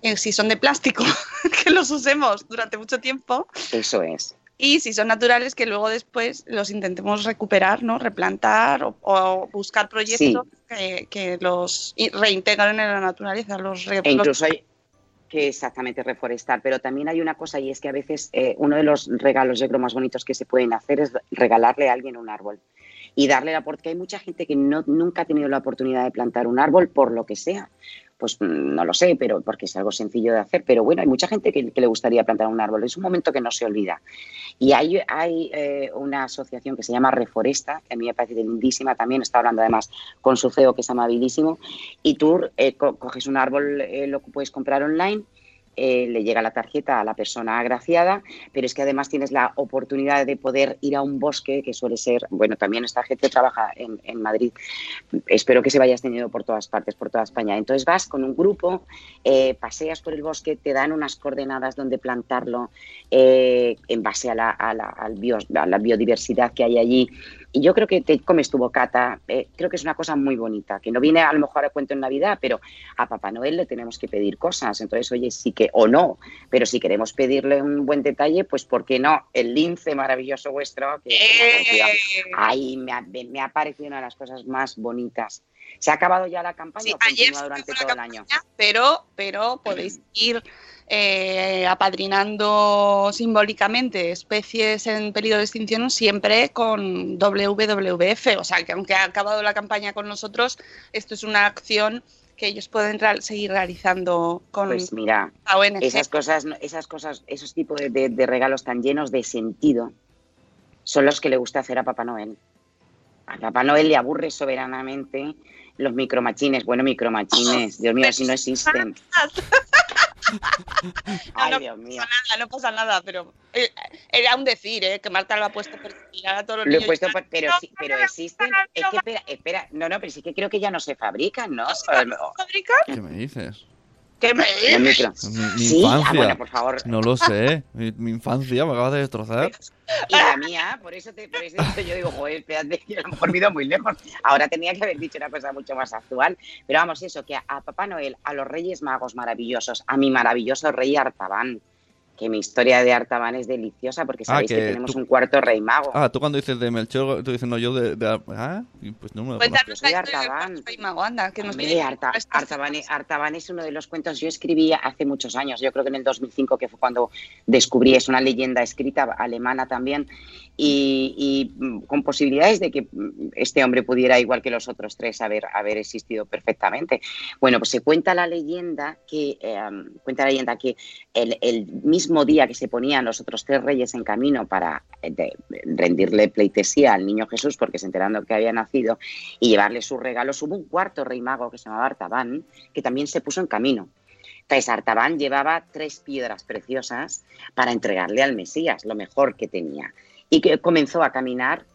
eh, si son de plástico, *laughs* que los usemos durante mucho tiempo. Eso es. Y si son naturales, que luego después los intentemos recuperar, ¿no? Replantar o, o buscar proyectos que, que los reintegren en la naturaleza. Los, E incluso hay que exactamente reforestar, pero también hay una cosa y es que a veces eh, uno de los regalos yo creo más bonitos que se pueden hacer es regalarle a alguien un árbol y darle la porque hay mucha gente que no, nunca ha tenido la oportunidad de plantar un árbol por lo que sea. Pues mm, no lo sé, pero porque es algo sencillo de hacer. Pero bueno, hay mucha gente que, le gustaría plantar un árbol. Es un momento que no se olvida. Y hay, hay eh, una asociación que se llama Reforesta, que a mí me parece lindísima también. Está hablando además con su CEO, que es amabilísimo. Y tú eh, co- coges un árbol, eh, lo puedes comprar online. Eh, le llega la tarjeta a la persona agraciada, pero es que además tienes la oportunidad de poder ir a un bosque que suele ser, bueno, también esta gente trabaja en, Madrid, espero que se vaya extendiendo por todas partes, por toda España. Entonces vas con un grupo, eh, paseas por el bosque, te dan unas coordenadas donde plantarlo eh, en base a la biodiversidad que hay allí. Y yo creo que te comes tu bocata, eh, creo que es una cosa muy bonita, que no viene a lo mejor a cuento en Navidad, pero a Papá Noel le tenemos que pedir cosas. Entonces, oye, sí que, o no, pero si queremos pedirle un buen detalle, pues ¿por qué no? El lince maravilloso vuestro, que que me ha ay, me ha, me ha parecido una de las cosas más bonitas. ¿Se ha acabado ya la campaña Sí, o ayer durante todo el año? pero, pero podéis ir eh, apadrinando simbólicamente especies en peligro de extinción siempre con WWF. O sea, que aunque ha acabado la campaña con nosotros, esto es una acción que ellos pueden seguir realizando con Pues mira, ONG. esas cosas, esas cosas, esos tipos de, de- de regalos tan llenos de sentido son los que le gusta hacer a Papá Noel. A Papá Noel le aburre soberanamente los micromachines. Bueno, micromachines, Dios mío, si no existen. *laughs* Ay, no, Dios no mío. pasa nada, no pasa nada, pero eh, era un decir, ¿eh? Que Marta lo ha puesto por a todos los Lo he niños. puesto, por- pero sí, pero existen. Es que espera, espera, no, no, pero sí que creo que ya no se fabrican, ¿no? fabrican? ¿Qué me dices? ¿Qué me micro. Mi, mi Sí, ah, infancia. bueno, por favor. No lo sé. Mi, mi infancia me acabas de destrozar. Y la mía, por eso, te, por eso yo digo, joder, espérate, que a lo mejor me he ido muy lejos. Ahora tenía que haber dicho una cosa mucho más actual. Pero vamos, eso, que a, a Papá Noel, a los Reyes Magos maravillosos, a mi maravilloso rey Artaban, que mi historia de Artaban es deliciosa porque Ah, sabéis que, que tenemos tú- un cuarto rey mago. Ah, tú cuando dices de Melchor, tú dices, no, yo de... de- ah, y pues no me lo. Cuéntanos historia del Artaban. rey mago, anda, que nos Hombre, viene. Arta- Artaban, Artaban es uno de los cuentos yo escribí hace muchos años, yo creo que en el 2005 que fue cuando descubrí, es una leyenda escrita alemana también y, mm, con posibilidades de que mm, este hombre pudiera, igual que los otros tres, haber, haber existido perfectamente. Bueno, pues se cuenta la leyenda que, eh, cuenta la leyenda que el, mismo día que se ponían los otros tres reyes en camino para eh, rendirle pleitesía al niño Jesús porque se enterando que había nacido y llevarle sus regalos, hubo un cuarto rey mago que se llamaba Artaban que también se puso en camino. Entonces Artaban llevaba tres piedras preciosas para entregarle al Mesías, lo mejor que tenía. Y que comenzó a caminar,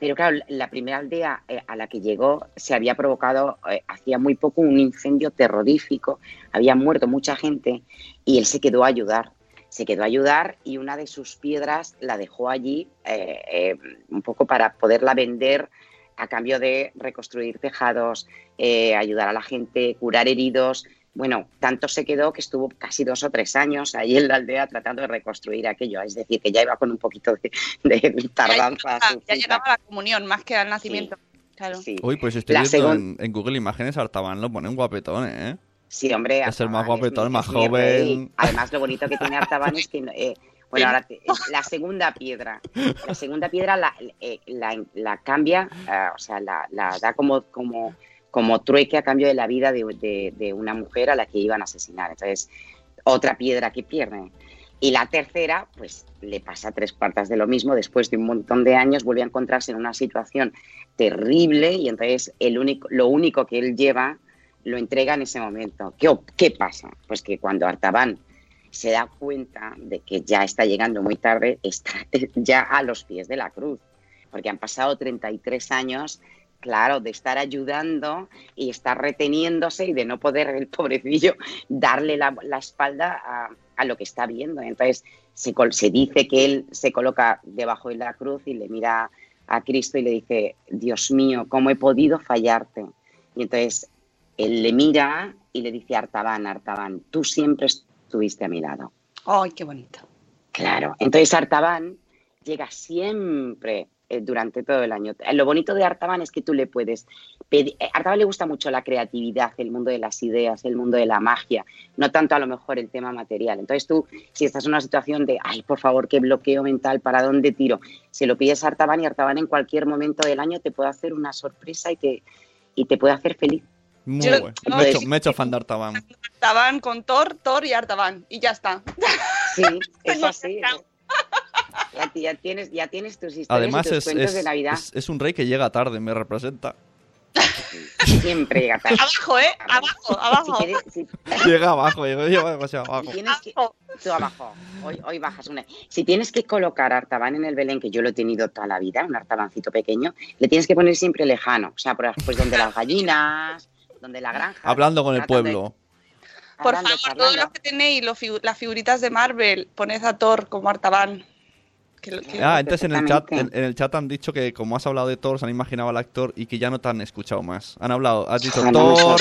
pero claro, la primera aldea eh, a la que llegó se había provocado eh, hacía muy poco un incendio terrorífico, había muerto mucha gente y él se quedó a ayudar. Se quedó a ayudar y una de sus piedras la dejó allí eh, un poco para poderla vender a cambio de reconstruir tejados, ayudar a la gente, curar heridos. Bueno, tanto se quedó que estuvo casi dos o tres años ahí en la aldea tratando de reconstruir aquello. Es decir, que ya iba con un poquito de, de tardanza. Ya, llegaba a la comunión, más que al nacimiento. Claro. Sí. Uy, pues estoy La viendo segun- en, en Google Imágenes Artaban lo ponen guapetón, ¿eh? Sí, hombre. Es el más guapetón, el más joven. Además, lo bonito que tiene Artaban es que. eh, bueno, ahora te- la segunda piedra. La segunda piedra la, eh, la, la cambia, eh, o sea, la, la da como, como, como trueque a cambio de la vida de, una mujer a la que iban a asesinar. Entonces, otra piedra que pierde. Y la tercera, pues le pasa tres cuartas de lo mismo. Después de un montón de años, vuelve a encontrarse en una situación terrible y entonces el único, lo único que él lleva lo entrega en ese momento. ¿Qué, qué pasa? Pues que cuando Artaban se da cuenta de que ya está llegando muy tarde, está *laughs* ya a los pies de la cruz, porque han pasado 33 años, claro, de estar ayudando y estar reteniéndose y de no poder el pobrecillo darle la, la espalda a, a lo que está viendo. Entonces se, se dice que él se coloca debajo de la cruz y le mira a Cristo y le dice, Dios mío, ¿cómo he podido fallarte? Y entonces él le mira y le dice, Artaban, Artaban, tú siempre estuviste a mi lado. Ay, qué bonito. Claro. Entonces Artaban llega siempre eh, durante todo el año. Eh, Lo bonito de Artaban es que tú le puedes pedir. A Artaban le gusta mucho la creatividad, el mundo de las ideas, el mundo de la magia, no tanto a lo mejor el tema material. Entonces tú, si estás en una situación de, ay, por favor, qué bloqueo mental, ¿para dónde tiro? Se lo pides a Artaban y Artaban en cualquier momento del año te puede hacer una sorpresa y te, y te puede hacer feliz. Muy Yo- bueno. no, me, he hecho, me he hecho fan de Artaban. Artaban con Thor, Thor y Artaban. Y ya está. Sí, *laughs* es así. *laughs* Ya, ya tienes, ya tienes tus historias Además y tus es, cuentos es, de Navidad. es- es un rey que llega tarde, me representa. Siempre llega tarde. Abajo, ¿eh? Abajo, abajo. Si quieres- si- *laughs* Llega abajo, llega, demasiado Si abajo. tienes que, tú abajo, hoy, hoy bajas una. Si tienes que colocar Artaban en el Belén, que yo lo he tenido toda la vida, un Artabancito pequeño, le tienes que poner siempre lejano. O sea, por- pues donde las gallinas, donde la granja. Hablando con el de- pueblo. Por hablando, favor, todos los que tenéis los figu- las figuritas de Marvel, poned a Thor como Artaban. Que lo- que- Ah, entonces en el chat, en, el chat han dicho que como has hablado de Thor, se han imaginado al actor y que ya no te han escuchado más. Han hablado, has dicho Ah, Thor.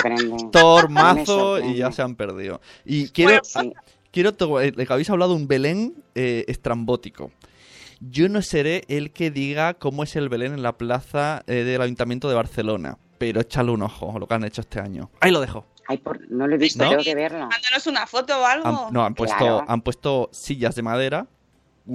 Thor, *laughs* mazo y ya se han perdido. Y quiero, Sí. quiero eh, que habéis hablado de un Belén eh, estrambótico. Yo no seré el que diga cómo es el Belén en la plaza eh, del Ayuntamiento de Barcelona, pero échale un ojo a lo que han hecho este año. Ahí lo dejo. Ay, por- no lo he visto, ¿No? tengo que verlo. Mándanos una foto o algo. Han- no, han puesto, Claro. han puesto sillas de madera,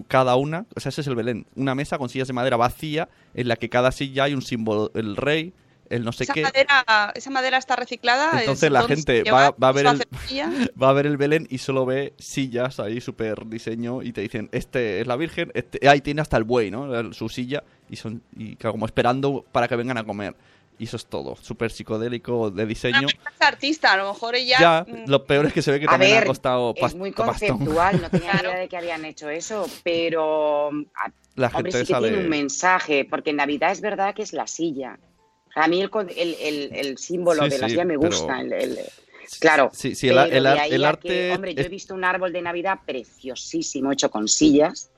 cada una, o sea, ese es el Belén, una mesa con sillas de madera vacía, en la que cada silla hay un símbolo, el rey, el no sé esa, qué. madera, esa madera está reciclada. Entonces es la gente va- va a ver el-. *laughs* Va a ver el Belén y solo ve sillas ahí, súper diseño, y te dicen, este es la Virgen, este, ahí tiene hasta el buey, ¿no? Su silla, y son y como esperando para que vengan a comer. Y eso es todo. Súper psicodélico de diseño. Es artista, a lo mejor ella. Ya, mm, lo peor es que se ve que A también ver, ha costado es muy conceptual, no tenía idea de que habían hecho eso, pero a- La hombre, gente sí que tiene un mensaje, porque en Navidad es verdad que es la silla. A mí el, el, el- el símbolo Sí, de la sí, silla me pero- gusta. el- el- claro, Sí, sí, el, arte. que, hombre, yo he visto un árbol de Navidad preciosísimo hecho con sillas.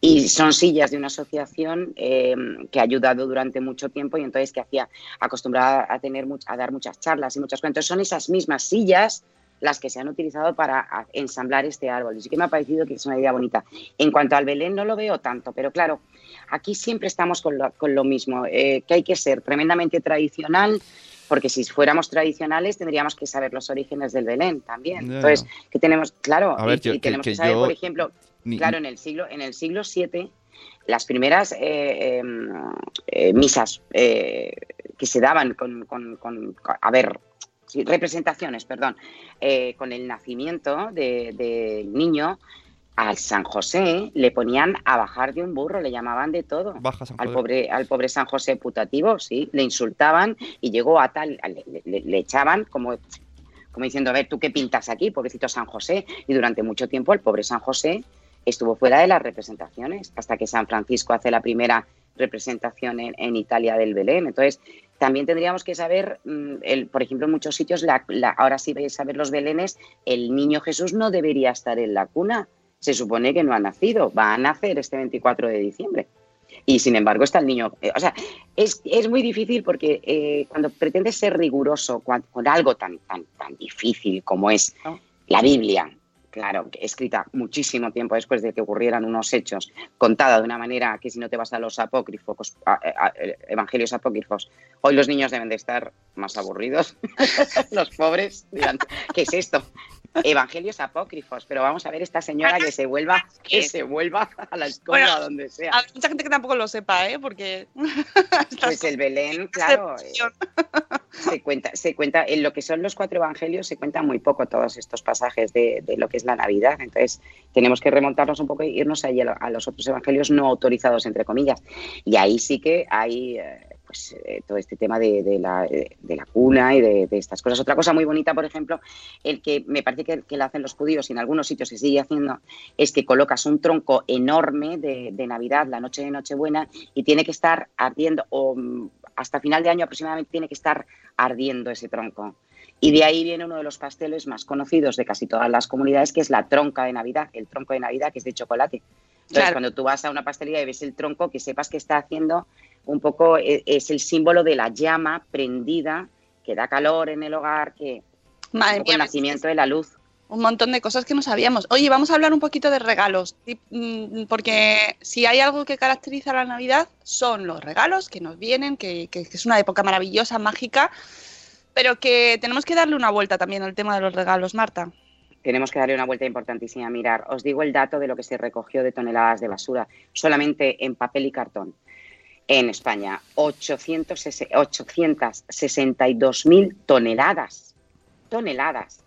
Y son sillas de una asociación eh, que ha ayudado durante mucho tiempo y entonces que hacía acostumbrada a tener a dar muchas charlas y muchas cosas. Entonces son esas mismas sillas las que se han utilizado para ensamblar este árbol. Y sí que me ha parecido que es una idea bonita. En cuanto al Belén no lo veo tanto, pero claro, aquí siempre estamos con lo, con lo mismo, eh, que hay que ser tremendamente tradicional. Porque si fuéramos tradicionales tendríamos que saber los orígenes del Belén también. Entonces, que tenemos, claro, ver, y, yo- y que- tenemos que, que saber, yo por ejemplo, ni- claro, en el siglo, en el siglo VII, las primeras eh, em, eh, misas eh, que se daban con, con- con- con- a ver, sí, representaciones, perdón, eh, con el nacimiento de- del niño, al San José le ponían a bajar de un burro, le llamaban de todo. Baja San Al pobre, al pobre San José putativo, sí, le insultaban y llegó a tal, le, le- le echaban como, como diciendo, a ver, ¿tú qué pintas aquí, pobrecito San José? Y durante mucho tiempo el pobre San José estuvo fuera de las representaciones, hasta que San Francisco hace la primera representación en, en Italia del Belén. Entonces, también tendríamos que saber, mm, el, por ejemplo, en muchos sitios, la- la- ahora sí vais a ver los Belenes, el niño Jesús no debería estar en la cuna. Se supone que no ha nacido, va a nacer este 24 de diciembre. Y sin embargo está el niño. eh, o sea, es, es muy difícil porque eh, cuando pretendes ser riguroso cua- con, algo tan, tan, tan difícil como es la Biblia, claro, escrita muchísimo tiempo después de que ocurrieran unos hechos, contada de una manera que si no te vas a los apócrifos, evangelios apócrifos, hoy los niños deben de estar más aburridos. *laughs* los pobres dirán, ¿qué es esto? Evangelios apócrifos, pero vamos a ver esta señora que se vuelva, que se vuelva a la escuela Bueno, a donde sea. Hay mucha gente que tampoco lo sepa, ¿eh? Porque. *laughs* Pues el Belén, claro, eh, se cuenta, se cuenta, en lo que son los cuatro evangelios se cuentan muy poco todos estos pasajes de, de lo que es la Navidad. Entonces tenemos que remontarnos un poco e irnos ahí a, lo- a los otros evangelios no autorizados, entre comillas. Y ahí sí que hay eh, pues, eh, todo este tema de, la, eh, de la cuna y de, estas cosas. Otra cosa muy bonita, por ejemplo, el que me parece que, que lo hacen los judíos y en algunos sitios se sigue haciendo, es que colocas un tronco enorme de, de Navidad, la noche de Nochebuena, y tiene que estar ardiendo, o mm, hasta final de año aproximadamente tiene que estar ardiendo ese tronco. Y de ahí viene uno de los pasteles más conocidos de casi todas las comunidades, que es la tronca de Navidad, el tronco de Navidad, que es de chocolate. Entonces, Claro. cuando tú vas a una pastelería y ves el tronco, que sepas que está haciendo un poco, e- es el símbolo de la llama prendida, que da calor en el hogar, que Madre mía, el nacimiento de la luz. un montón de cosas que no sabíamos. Oye, vamos a hablar un poquito de regalos, mm, porque si hay algo que caracteriza la Navidad son los regalos que nos vienen, que- que es una época maravillosa, mágica, pero que tenemos que darle una vuelta también al tema de los regalos, Marta. Tenemos que darle una vuelta importantísima mirar. Os digo el dato de lo que se recogió de toneladas de basura solamente en papel y cartón. En España, 862.000 toneladas, toneladas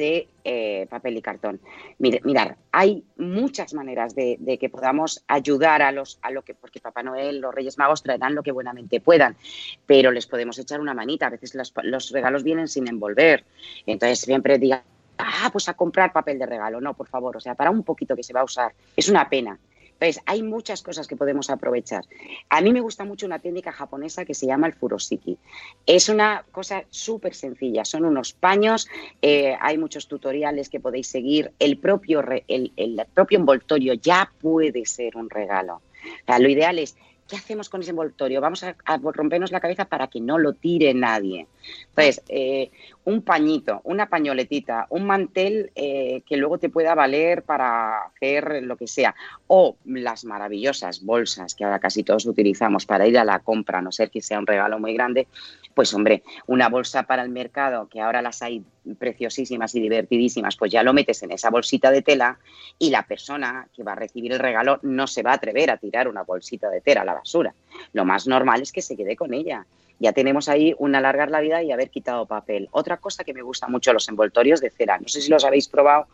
de eh, papel y cartón. Mire, mirar, hay muchas maneras de, que podamos ayudar a los, a lo que, porque Papá Noel, los Reyes Magos traerán lo que buenamente puedan, pero les podemos echar una manita. A veces los, los regalos vienen sin envolver. Entonces siempre diga, ah, pues a comprar papel de regalo. No, por favor, o sea, para un poquito que se va a usar. Es una pena. Entonces, hay muchas cosas que podemos aprovechar. A mí me gusta mucho una técnica japonesa que se llama el furosiki. Es una cosa súper sencilla. Son unos paños, eh, hay muchos tutoriales que podéis seguir. El propio, el, el propio envoltorio ya puede ser un regalo. Lo ideal es, ¿qué hacemos con ese envoltorio? Vamos a, rompernos la cabeza para que no lo tire nadie. Entonces, eh, un pañito, una pañoletita, un mantel eh, que luego te pueda valer para hacer lo que sea. O las maravillosas bolsas que ahora casi todos utilizamos para ir a la compra, a no ser que sea un regalo muy grande. Pues hombre, una bolsa para el mercado, que ahora las hay preciosísimas y divertidísimas, pues ya lo metes en esa bolsita de tela y la persona que va a recibir el regalo no se va a atrever a tirar una bolsita de tela a la basura. Lo más normal es que se quede con ella. Ya tenemos ahí un alargar la vida y haber quitado papel. Otra cosa que me gusta mucho, los envoltorios de cera. No sé si los habéis probado.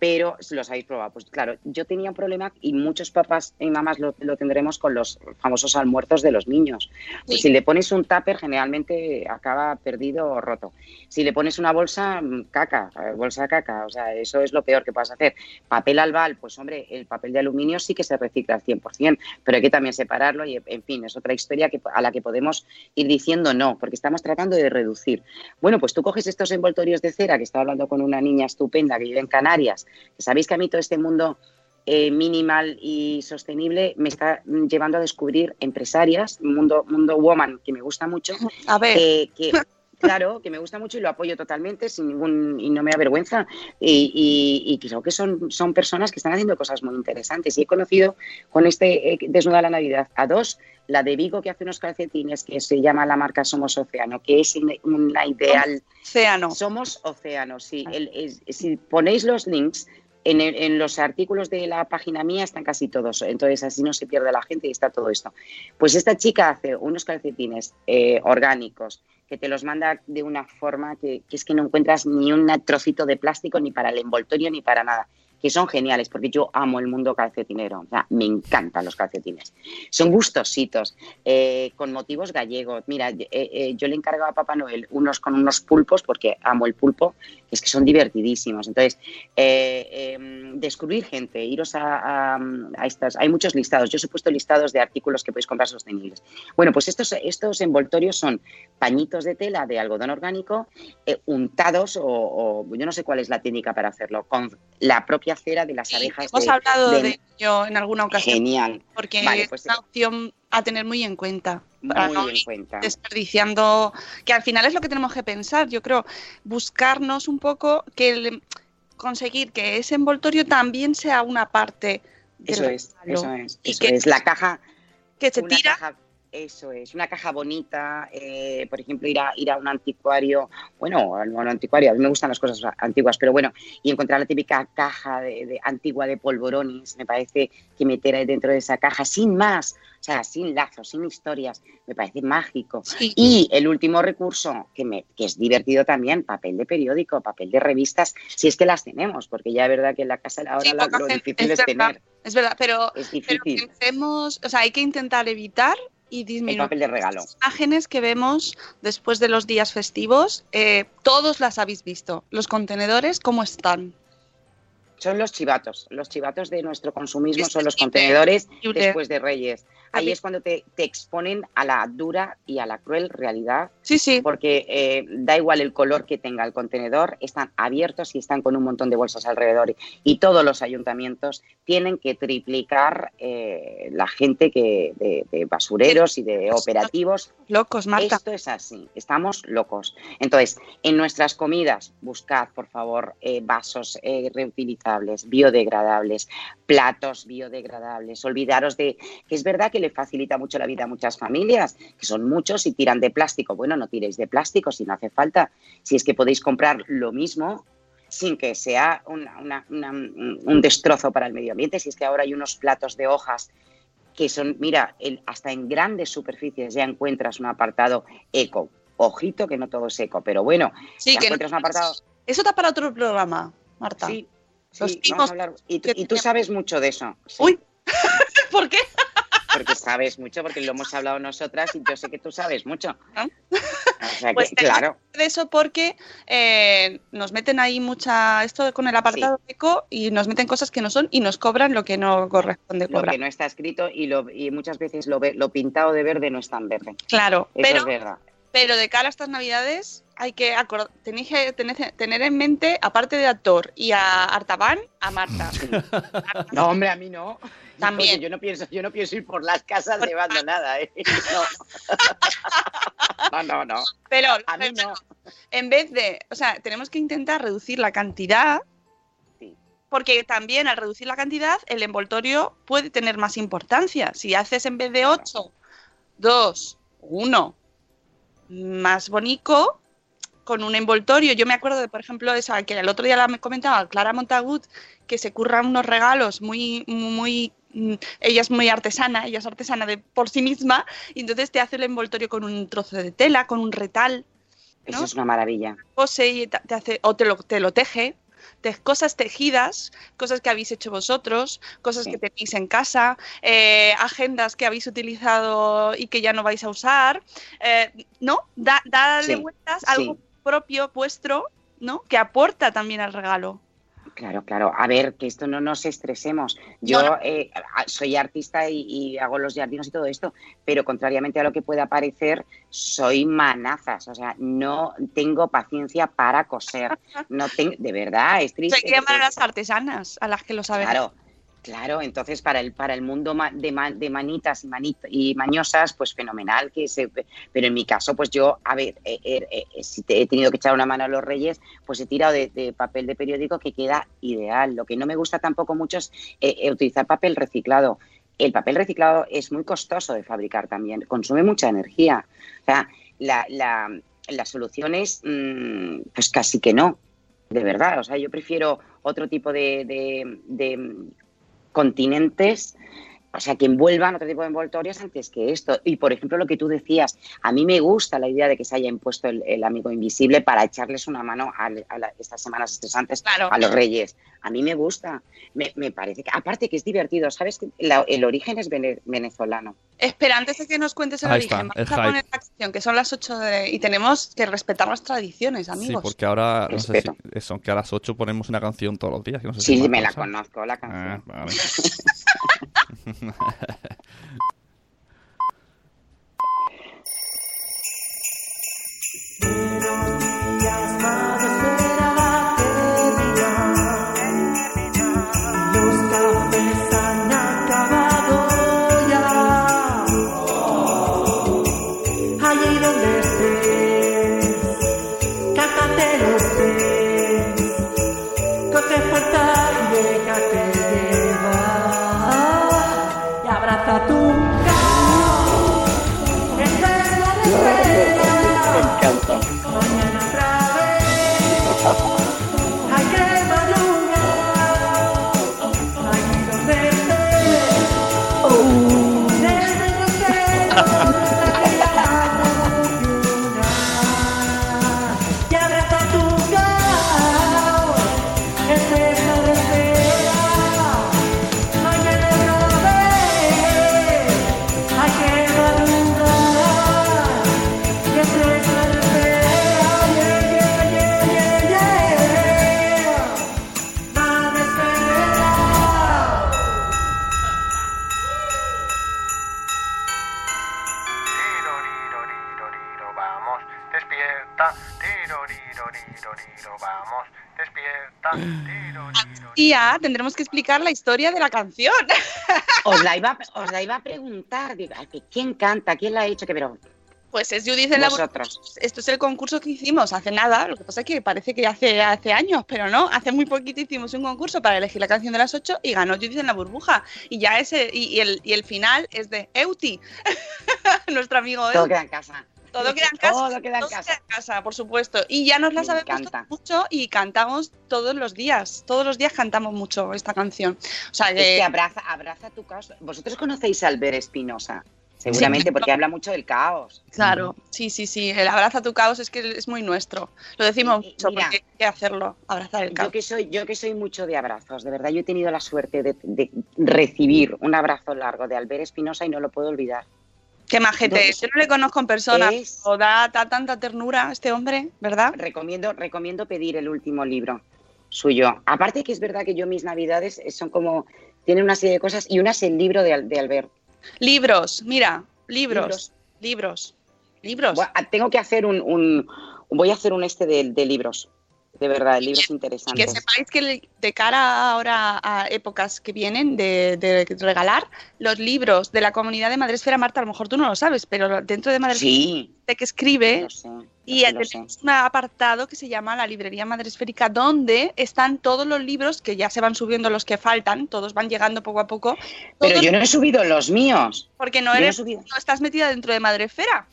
Pero los habéis probado. Pues claro, yo tenía un problema y muchos papás y mamás lo, lo tendremos con los famosos almuerzos de los niños. Si le pones un tupper, generalmente acaba perdido o roto. Si le pones una bolsa, mm, caca, eh, bolsa caca, o sea, eso es lo peor que puedas hacer. Papel albal, pues hombre, el papel de aluminio sí que se recicla al 100%, pero hay que también separarlo y, en fin, es otra historia que, a la que podemos ir diciendo no, porque estamos tratando de reducir. Bueno, pues tú coges estos envoltorios de cera, que estaba hablando con una niña estupenda que vive en Canarias, sabéis que a mí todo este mundo eh, minimal y sostenible me está llevando a descubrir empresarias, mundo, mundo woman, que me gusta mucho. A ver. eh, que, *laughs* claro, que me gusta mucho y lo apoyo totalmente sin ningún y no me avergüenza. Y, y- y creo que son, son personas que están haciendo cosas muy interesantes. Y he conocido con este eh, Desnuda la Navidad a dos, la de Vigo que hace unos calcetines que se llama la marca Somos Océano, que es una- ideal. Océano. Somos Océano, sí. El- es- si ponéis los links. En, el- en los artículos de la página mía están casi todos, entonces así no se pierde la gente y está todo esto. Pues esta chica hace unos calcetines eh, orgánicos que te los manda de una forma que, que es que no encuentras ni un trocito de plástico ni para el envoltorio ni para nada, que son geniales porque yo amo el mundo calcetinero, o sea, me encantan los calcetines. Son gustositos, eh, con motivos gallegos. Mira, eh, eh, yo le encargaba a Papá Noel unos con unos pulpos porque amo el pulpo, es que son divertidísimos. Entonces, eh, descubrir gente, iros a, a- estas. Hay muchos listados. Yo os he puesto listados de artículos que podéis comprar sostenibles. Bueno, pues estos, estos envoltorios son pañitos de tela de algodón orgánico untados, o yo no sé cuál es la técnica para hacerlo, con la propia de las abejas. Hemos de- hablado de- de ello en alguna ocasión. Genial. Porque Vale, es pues- una opción a tener muy en cuenta. para Muy no en cuenta. desperdiciando, que al final es lo que tenemos que pensar, yo creo, buscarnos un poco que el- conseguir que ese envoltorio también sea una parte del Eso es, eso es, Y eso que- es. La caja. que se tira. caja- eso es, una caja bonita, eh, por ejemplo, ir a, ir a un anticuario, bueno, a un anticuario, a mí me gustan las cosas antiguas, pero bueno, y encontrar la típica caja de, de- antigua de polvorones, me parece que meter ahí dentro de esa caja, sin más, o sea, sin lazos, sin historias, me parece mágico. Y el último recurso, que, me, que es divertido también, papel de periódico, papel de revistas, si es que las tenemos, porque ya es verdad que en la casa ahora Sí, la- poca lo gente- difícil es, es verdad, tener. Es verdad, pero, Es pero difícil. pensemos, o sea, hay que intentar evitar y El disminuir papel de regalo. las imágenes que vemos después de los días festivos. eh, todos las habéis visto. Los contenedores, ¿cómo están? Son los chivatos, los chivatos de nuestro consumismo son los contenedores después de Reyes. Ahí es cuando te, te exponen a la dura y a la cruel realidad. Sí, sí. Porque eh, da igual el color que tenga el contenedor, están abiertos y están con un montón de bolsas alrededor. Y todos los ayuntamientos tienen que triplicar eh, la gente que, de, de basureros y de operativos Locos, Marta. esto es así, estamos locos. Entonces, en nuestras comidas, buscad, por favor, eh, vasos reutilizables, biodegradables, platos biodegradables. Olvidaros de que es verdad que le facilita mucho la vida a muchas familias, que son muchos y tiran de plástico. Bueno, no tiréis de plástico si no hace falta. Si es que podéis comprar lo mismo sin que sea una- una- una- un destrozo para el medio ambiente, si es que ahora hay unos platos de hojas que son, mira, el- hasta en grandes superficies ya encuentras un apartado eco. Ojito que no todo es eco, pero bueno, Sí, que encuentras un apartado. Eso da para otro programa, Marta. Sí, vamos a hablar. Y, tú- y tú sabes mucho de eso. sí, Uy, *laughs* ¿por qué? Sabes mucho, porque lo hemos hablado nosotras y yo sé que tú sabes mucho. O sea que, Pues claro. de eso porque eh, nos meten ahí mucha esto con el apartado eco y nos meten cosas que no son y nos cobran lo que no corresponde Lo cobrar. que no está escrito y, lo, y muchas veces lo, lo pintado de verde no es tan verde. Claro, Eso pero es verdad. Pero de cara a estas navidades hay que tenéis que tener, en mente, aparte de actor y a Artaban, a Marta. *laughs* No, hombre, a mí no. También. Oye, yo no pienso, yo no pienso ir por las casas llevando nada, ¿eh? *laughs* No. No, no, no. Pero A mí no. en vez de, o sea, tenemos que intentar reducir la cantidad, porque también al reducir la cantidad, el envoltorio puede tener más importancia. Si haces en vez de 8, 2, 1, más bonito, con un envoltorio. Yo me acuerdo de, por ejemplo, esa que el otro día la me comentaba Clara Montagut, que se curra unos regalos muy, muy, mm, ella es muy artesana, ella es artesana de por sí misma, y entonces te hace el envoltorio con un trozo de tela, con un retal, Eso es una maravilla. pose y te hace, o te lo, te lo teje. cosas tejidas, cosas que habéis hecho vosotros, cosas Sí. que tenéis en casa, eh, agendas que habéis utilizado y que ya no vais a usar. eh, ¿No? Da, darle Sí, vueltas sí. Propio, vuestro, ¿no? Que aporta también al regalo. Claro, claro. A ver, que esto no nos estresemos. Yo No, no. eh, soy artista y, y hago los jardinos y todo esto, pero contrariamente a lo que pueda parecer, soy manazas. O sea, no tengo paciencia para coser. *laughs* No tengo, de verdad, es triste. que llamar a las artesanas, a las que lo saben. Claro, claro. Entonces, para el, para el mundo de, de manitas y, y mañosas, pues fenomenal. que se, Pero en mi caso, pues yo, a ver, eh, eh, eh, si te he tenido que echar una mano a los reyes, pues he tirado de, papel de periódico que queda ideal. Lo que no me gusta tampoco mucho es eh, eh, utilizar papel reciclado. El papel reciclado es muy costoso de fabricar también, consume mucha energía. O sea, la, la, solución es, mm, pues casi que no, de verdad. O sea, yo prefiero otro tipo de- de continentes, o sea, que envuelvan otro tipo de envoltorios antes que esto. Y, por ejemplo, lo que tú decías, a mí me gusta la idea de que se haya impuesto el, el amigo invisible para echarles una mano a, a la- estas semanas estresantes Claro. a los reyes. A mí me gusta, me, me parece que, aparte que es divertido, ¿sabes? que la- el origen es vene- venezolano. Espera, antes de que nos cuentes el Ahí origen, está, vamos el a poner la canción, que son las 8 de... y tenemos que respetar las tradiciones, Sí, amigos. porque ahora, no sé si, Respeto. eso, que a las 8 ponemos una canción todos los días. que no sé si Sí, me la cosa. conozco, la canción. Ah, vale. *laughs* *laughs* tendremos que explicar la historia de la canción. *laughs* Os la iba, os la iba a preguntar, digo, ¿quién canta? ¿Quién la ha hecho? Que pero Pues es Judith en la vosotros. Esto es el concurso que hicimos hace nada, lo que pasa es que parece que hace, hace años, pero no, hace muy poquito hicimos un concurso para elegir la canción de las 8 y ganó Judith en la burbuja. Y ya ese, y, y el, y el final es de Euti, *laughs* nuestro amigo Todo Euti. queda en casa. Todo queda en casa. Todo queda en todo casa. queda en casa, por supuesto. Y ya nos la Me sabemos mucho y cantamos todos los días. Todos los días cantamos mucho esta canción. O sea Es que, que abraza, abraza tu caos. Vosotros conocéis a Albert Espinosa, seguramente porque habla mucho del caos. claro, sí, sí, sí. El abraza tu caos es que es muy nuestro. Lo decimos mucho mira, porque hay que hacerlo, abrazar el caos. Yo que soy, yo que soy mucho de abrazos, de verdad, yo he tenido la suerte de, de recibir un abrazo largo de Albert Espinosa y no lo puedo olvidar. Qué majete. Yo no le conozco en persona, es- pero da, da tanta ternura este hombre, ¿verdad? Recomiendo, recomiendo pedir el último libro suyo. Aparte que es verdad que yo mis navidades son como, tienen una serie de cosas y una es el libro de, de Albert. Libros, mira, libros, libros, libros. Bueno, tengo que hacer un, un- voy a hacer un este de, de libros, de verdad, de libros Que interesantes. sepáis que de cara ahora a épocas que vienen de, de regalar, los libros de la comunidad de Madresfera, Marta, a lo mejor tú no lo sabes, pero dentro de Madresfera Sí, que escribe lo sé, y lo sé. tenemos un apartado que se llama la librería madresférica donde están todos los libros que ya se van subiendo los que faltan, todos van llegando poco a poco. Pero yo no he subido los míos. porque no no eres subido. no estás metida dentro de Madresfera.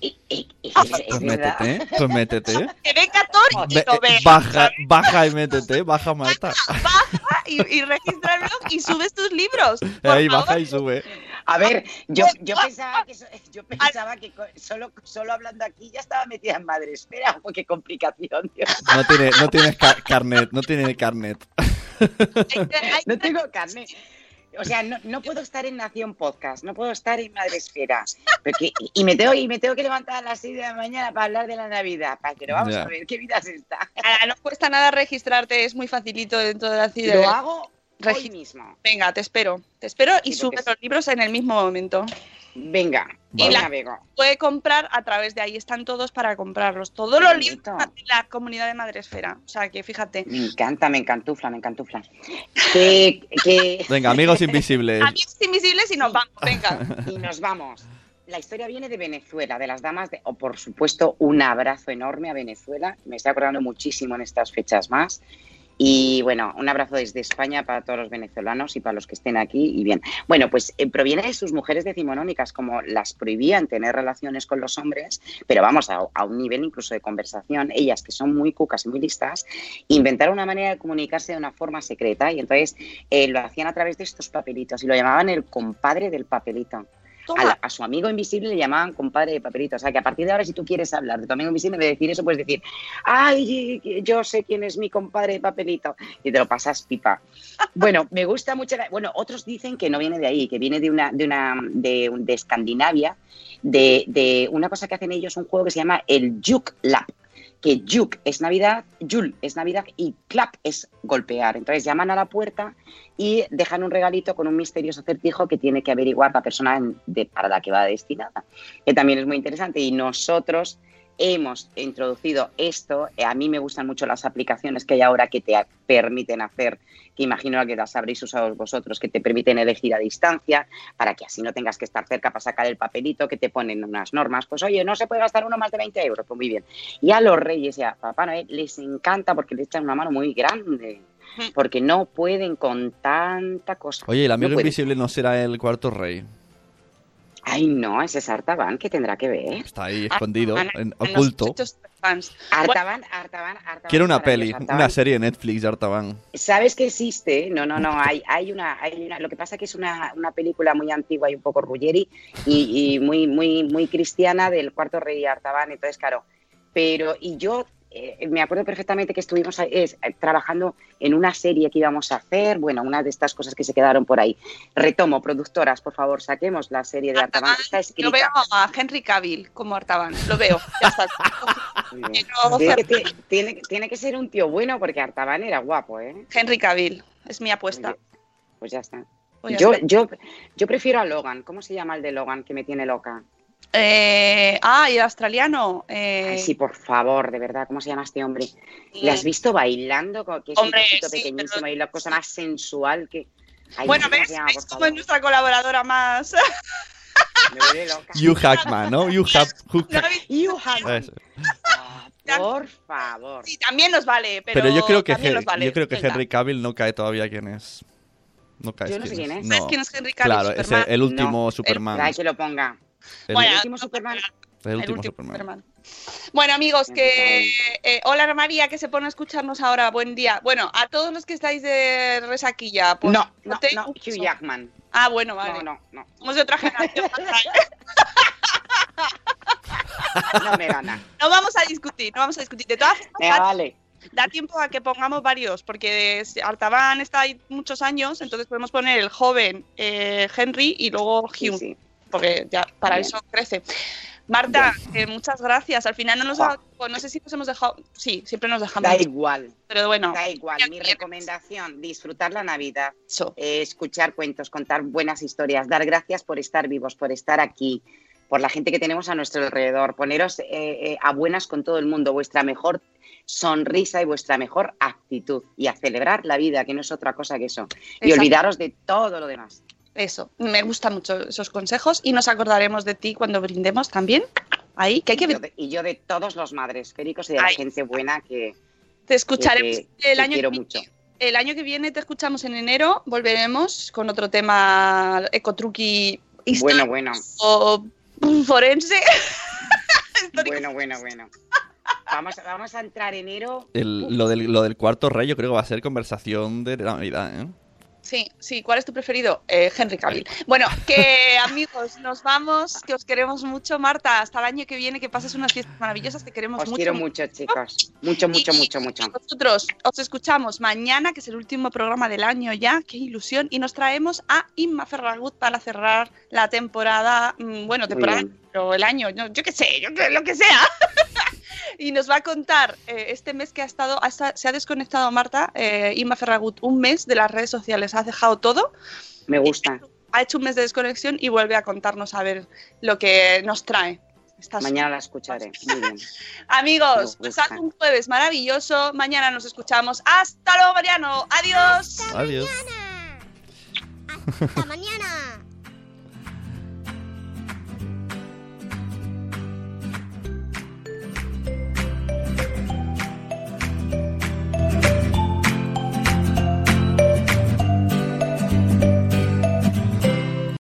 Es, es Pues verdad. métete, pues métete. *laughs* Que venga Tori y Ve- lo vea. baja, baja y métete, baja Marta. Baja y, y registra el blog y subes tus libros. Ahí *laughs* baja y sube. A ver, yo, yo pensaba que, yo pensaba que solo, solo hablando aquí ya estaba metida en madre. Espera, *laughs* qué complicación, Dios. No tiene, no tienes ca- carnet, no tiene carnet. No tengo carne. O sea, no, no puedo estar en Nación Podcast, no puedo estar en Madresfera. Porque, y, me tengo, y me tengo que levantar a las 6 de la mañana para hablar de la Navidad. Pa- Pero vamos Ya. a ver, ¿qué vida es esta? No cuesta nada registrarte, es muy facilito dentro de la ciudad. Lo hago Regi- hoy mismo. Venga, te espero. Te espero y Sí, sube los libros en el mismo momento. Venga, Y la navego. puede comprar a través de ahí, están todos para comprarlos. Todos los libros de la comunidad de Madresfera. O sea que fíjate. Me encanta, me encantufla, me encantufla. Que, que... *laughs* Venga, amigos invisibles. Amigos invisibles y nos vamos, venga. *laughs* Y nos vamos. La historia viene de Venezuela, de las damas de... O por supuesto, un abrazo enorme a Venezuela. Me estoy acordando muchísimo en estas fechas más. Y bueno, un abrazo desde España para todos los venezolanos y para los que estén aquí. Y bien, bueno, pues eh, proviene de sus mujeres decimonónicas, como las prohibían tener relaciones con los hombres, pero vamos, a, a un nivel incluso de conversación. Ellas, que son muy cucas y muy listas, inventaron una manera de comunicarse de una forma secreta y entonces eh, lo hacían a través de estos papelitos y lo llamaban el compadre del papelito. A, la- a su amigo invisible le llamaban compadre de papelito. O sea que a partir de ahora, si tú quieres hablar de tu amigo invisible, de decir eso, puedes decir, ay, yo sé quién es mi compadre de papelito. Y te lo pasas pipa. *laughs* Bueno, me gusta mucho. la- Bueno, otros dicen que no viene de ahí, que viene de una, de una, de, de Escandinavia, de, de una cosa que hacen ellos, un juego que se llama el Juk Lab que Juk es Navidad, Yul es Navidad y Clap es golpear. Entonces llaman a la puerta y dejan un regalito con un misterioso acertijo que tiene que averiguar la persona de- para la que va destinada, que también es muy interesante. Y nosotros hemos introducido esto. Eh, A mí me gustan mucho las aplicaciones que hay ahora que te permiten hacer, que imagino que las habréis usado vosotros, que te permiten elegir a distancia, para que así no tengas que estar cerca para sacar el papelito, que te ponen unas normas. Pues oye, no se puede gastar uno más de 20 euros, pues muy bien. Y a los reyes y a Papá Noel les encanta porque les echan una mano muy grande, porque no pueden con tanta cosa. Oye, el amigo invisible no será el cuarto rey. Ay, no, ese es Artaban, que tendrá que ver. Está ahí escondido, en- Ana- oculto. fans. Artaban, Artaban, Artaban. Quiero es una peli, Artaban. una serie de Netflix de Artaban. ¿Sabes que existe? No, no, no, hay, hay, una, hay una. Lo que pasa que es una, una película muy antigua y un poco Ruggeri y, y muy, muy, muy cristiana del cuarto rey Artaban, entonces, claro. Pero, y yo eh, me acuerdo perfectamente que estuvimos eh, trabajando en una serie que íbamos a hacer, bueno, una de estas cosas que se quedaron por ahí. Retomo, productoras, por favor, saquemos la serie de Artaban. Está Yo escrita. veo a Henry Cavill como Artaban. Lo veo. Ya está. Tiene que, ti- tiene, tiene que ser un tío bueno porque Artaban era guapo, ¿eh? Henry Cavill. Es mi apuesta. Pues ya está. Pues ya yo, está. yo, yo prefiero a Logan. ¿Cómo se llama el de Logan que me tiene loca? Eh, ah, y el australiano. eh, Ay, sí, por favor, de verdad, ¿cómo se llama este hombre? ¿Le has visto bailando? Que es Hombre, un sí, pequeñísimo y la cosa más sensual que... Ay, bueno, ¿ves, llama, ¿ves favor. es nuestra colaboradora más? Me loca. Hugh Hackman, ¿no? Hugh, Hack- Hugh No, Hack- Hugh Hackman. Eso. Por favor. Sí, también nos vale, pero, Pero, yo creo que, también Hen- nos vale. yo creo que. Henry Cavill no cae todavía quién es. No cae Yo no sé quién es. ¿Sabes quién es Henry Cavill? Claro, es el, Superman. el último No, Superman. Ay, que lo ponga. El, Bueno, El último Superman. el último último Superman. Superman. Bueno, amigos, que eh, hola María, que se pone a escucharnos ahora. Buen día. Bueno, a todos los que estáis de resaquilla, pues No, no, no, Hugh. Jackman. Ah, bueno, vale. No, no, no. Somos de otra generación. *laughs* No me gana. no vamos a discutir, no vamos a discutir. De todas formas, vale. da tiempo a que pongamos varios, porque Artaban está ahí muchos años, entonces podemos poner el joven eh, Henry y luego Hugh, porque ya para Bien. eso crece. Marta, eh, muchas gracias. Al final no nos ha- no sé si nos hemos dejado, sí, siempre nos dejamos. Da igual. Pero bueno, Da igual. Mi recomendación, disfrutar la Navidad, eh, escuchar cuentos, contar buenas historias, dar gracias por estar vivos, por estar aquí, por la gente que tenemos a nuestro alrededor, poneros eh, eh, a buenas con todo el mundo, vuestra mejor sonrisa y vuestra mejor actitud y a celebrar la vida, que no es otra cosa que eso. Y olvidaros de todo lo demás. Eso, me gustan mucho esos consejos y nos acordaremos de ti cuando brindemos también. Ahí, que hay que Y yo de, y yo de todos los madres féricos y de la gente buena que te escucharemos que- que el año quiero que mucho. El año que viene te escuchamos en enero, volveremos con otro tema ecotruqui Bueno, bueno. o forense. *laughs* Bueno, bueno, bueno. Vamos, vamos a entrar enero. El- lo, del, lo del cuarto rey yo creo que va a ser conversación de Navidad, ¿eh? Sí, sí, ¿cuál es tu preferido? Eh, Henry Cavill. Bueno, que *laughs* amigos, nos vamos, que os queremos mucho, Marta. Hasta el año que viene, que pases unas fiestas maravillosas, te queremos Os mucho. quiero mucho, chicos. Mucho, mucho, mucho, mucho. Nosotros os escuchamos mañana, que es el último programa del año ya, qué ilusión, y nos traemos a Inma Ferragut para cerrar la temporada, mm, bueno, temporada, pero el año, no, yo qué sé, yo qué- lo que sea. *laughs* y nos va a contar eh, este mes que ha estado, se ha desconectado Marta, eh, Inma Ferragut, un mes de las redes sociales, ha dejado todo, Me gusta. ha hecho un mes de desconexión y vuelve a contarnos a ver lo que nos trae. Estás- Mañana la escucharé. Muy bien. *laughs* Amigos, pasad un jueves maravilloso. Mañana nos escuchamos. Hasta luego, Mariano. Adiós. Adiós. Hasta mañana.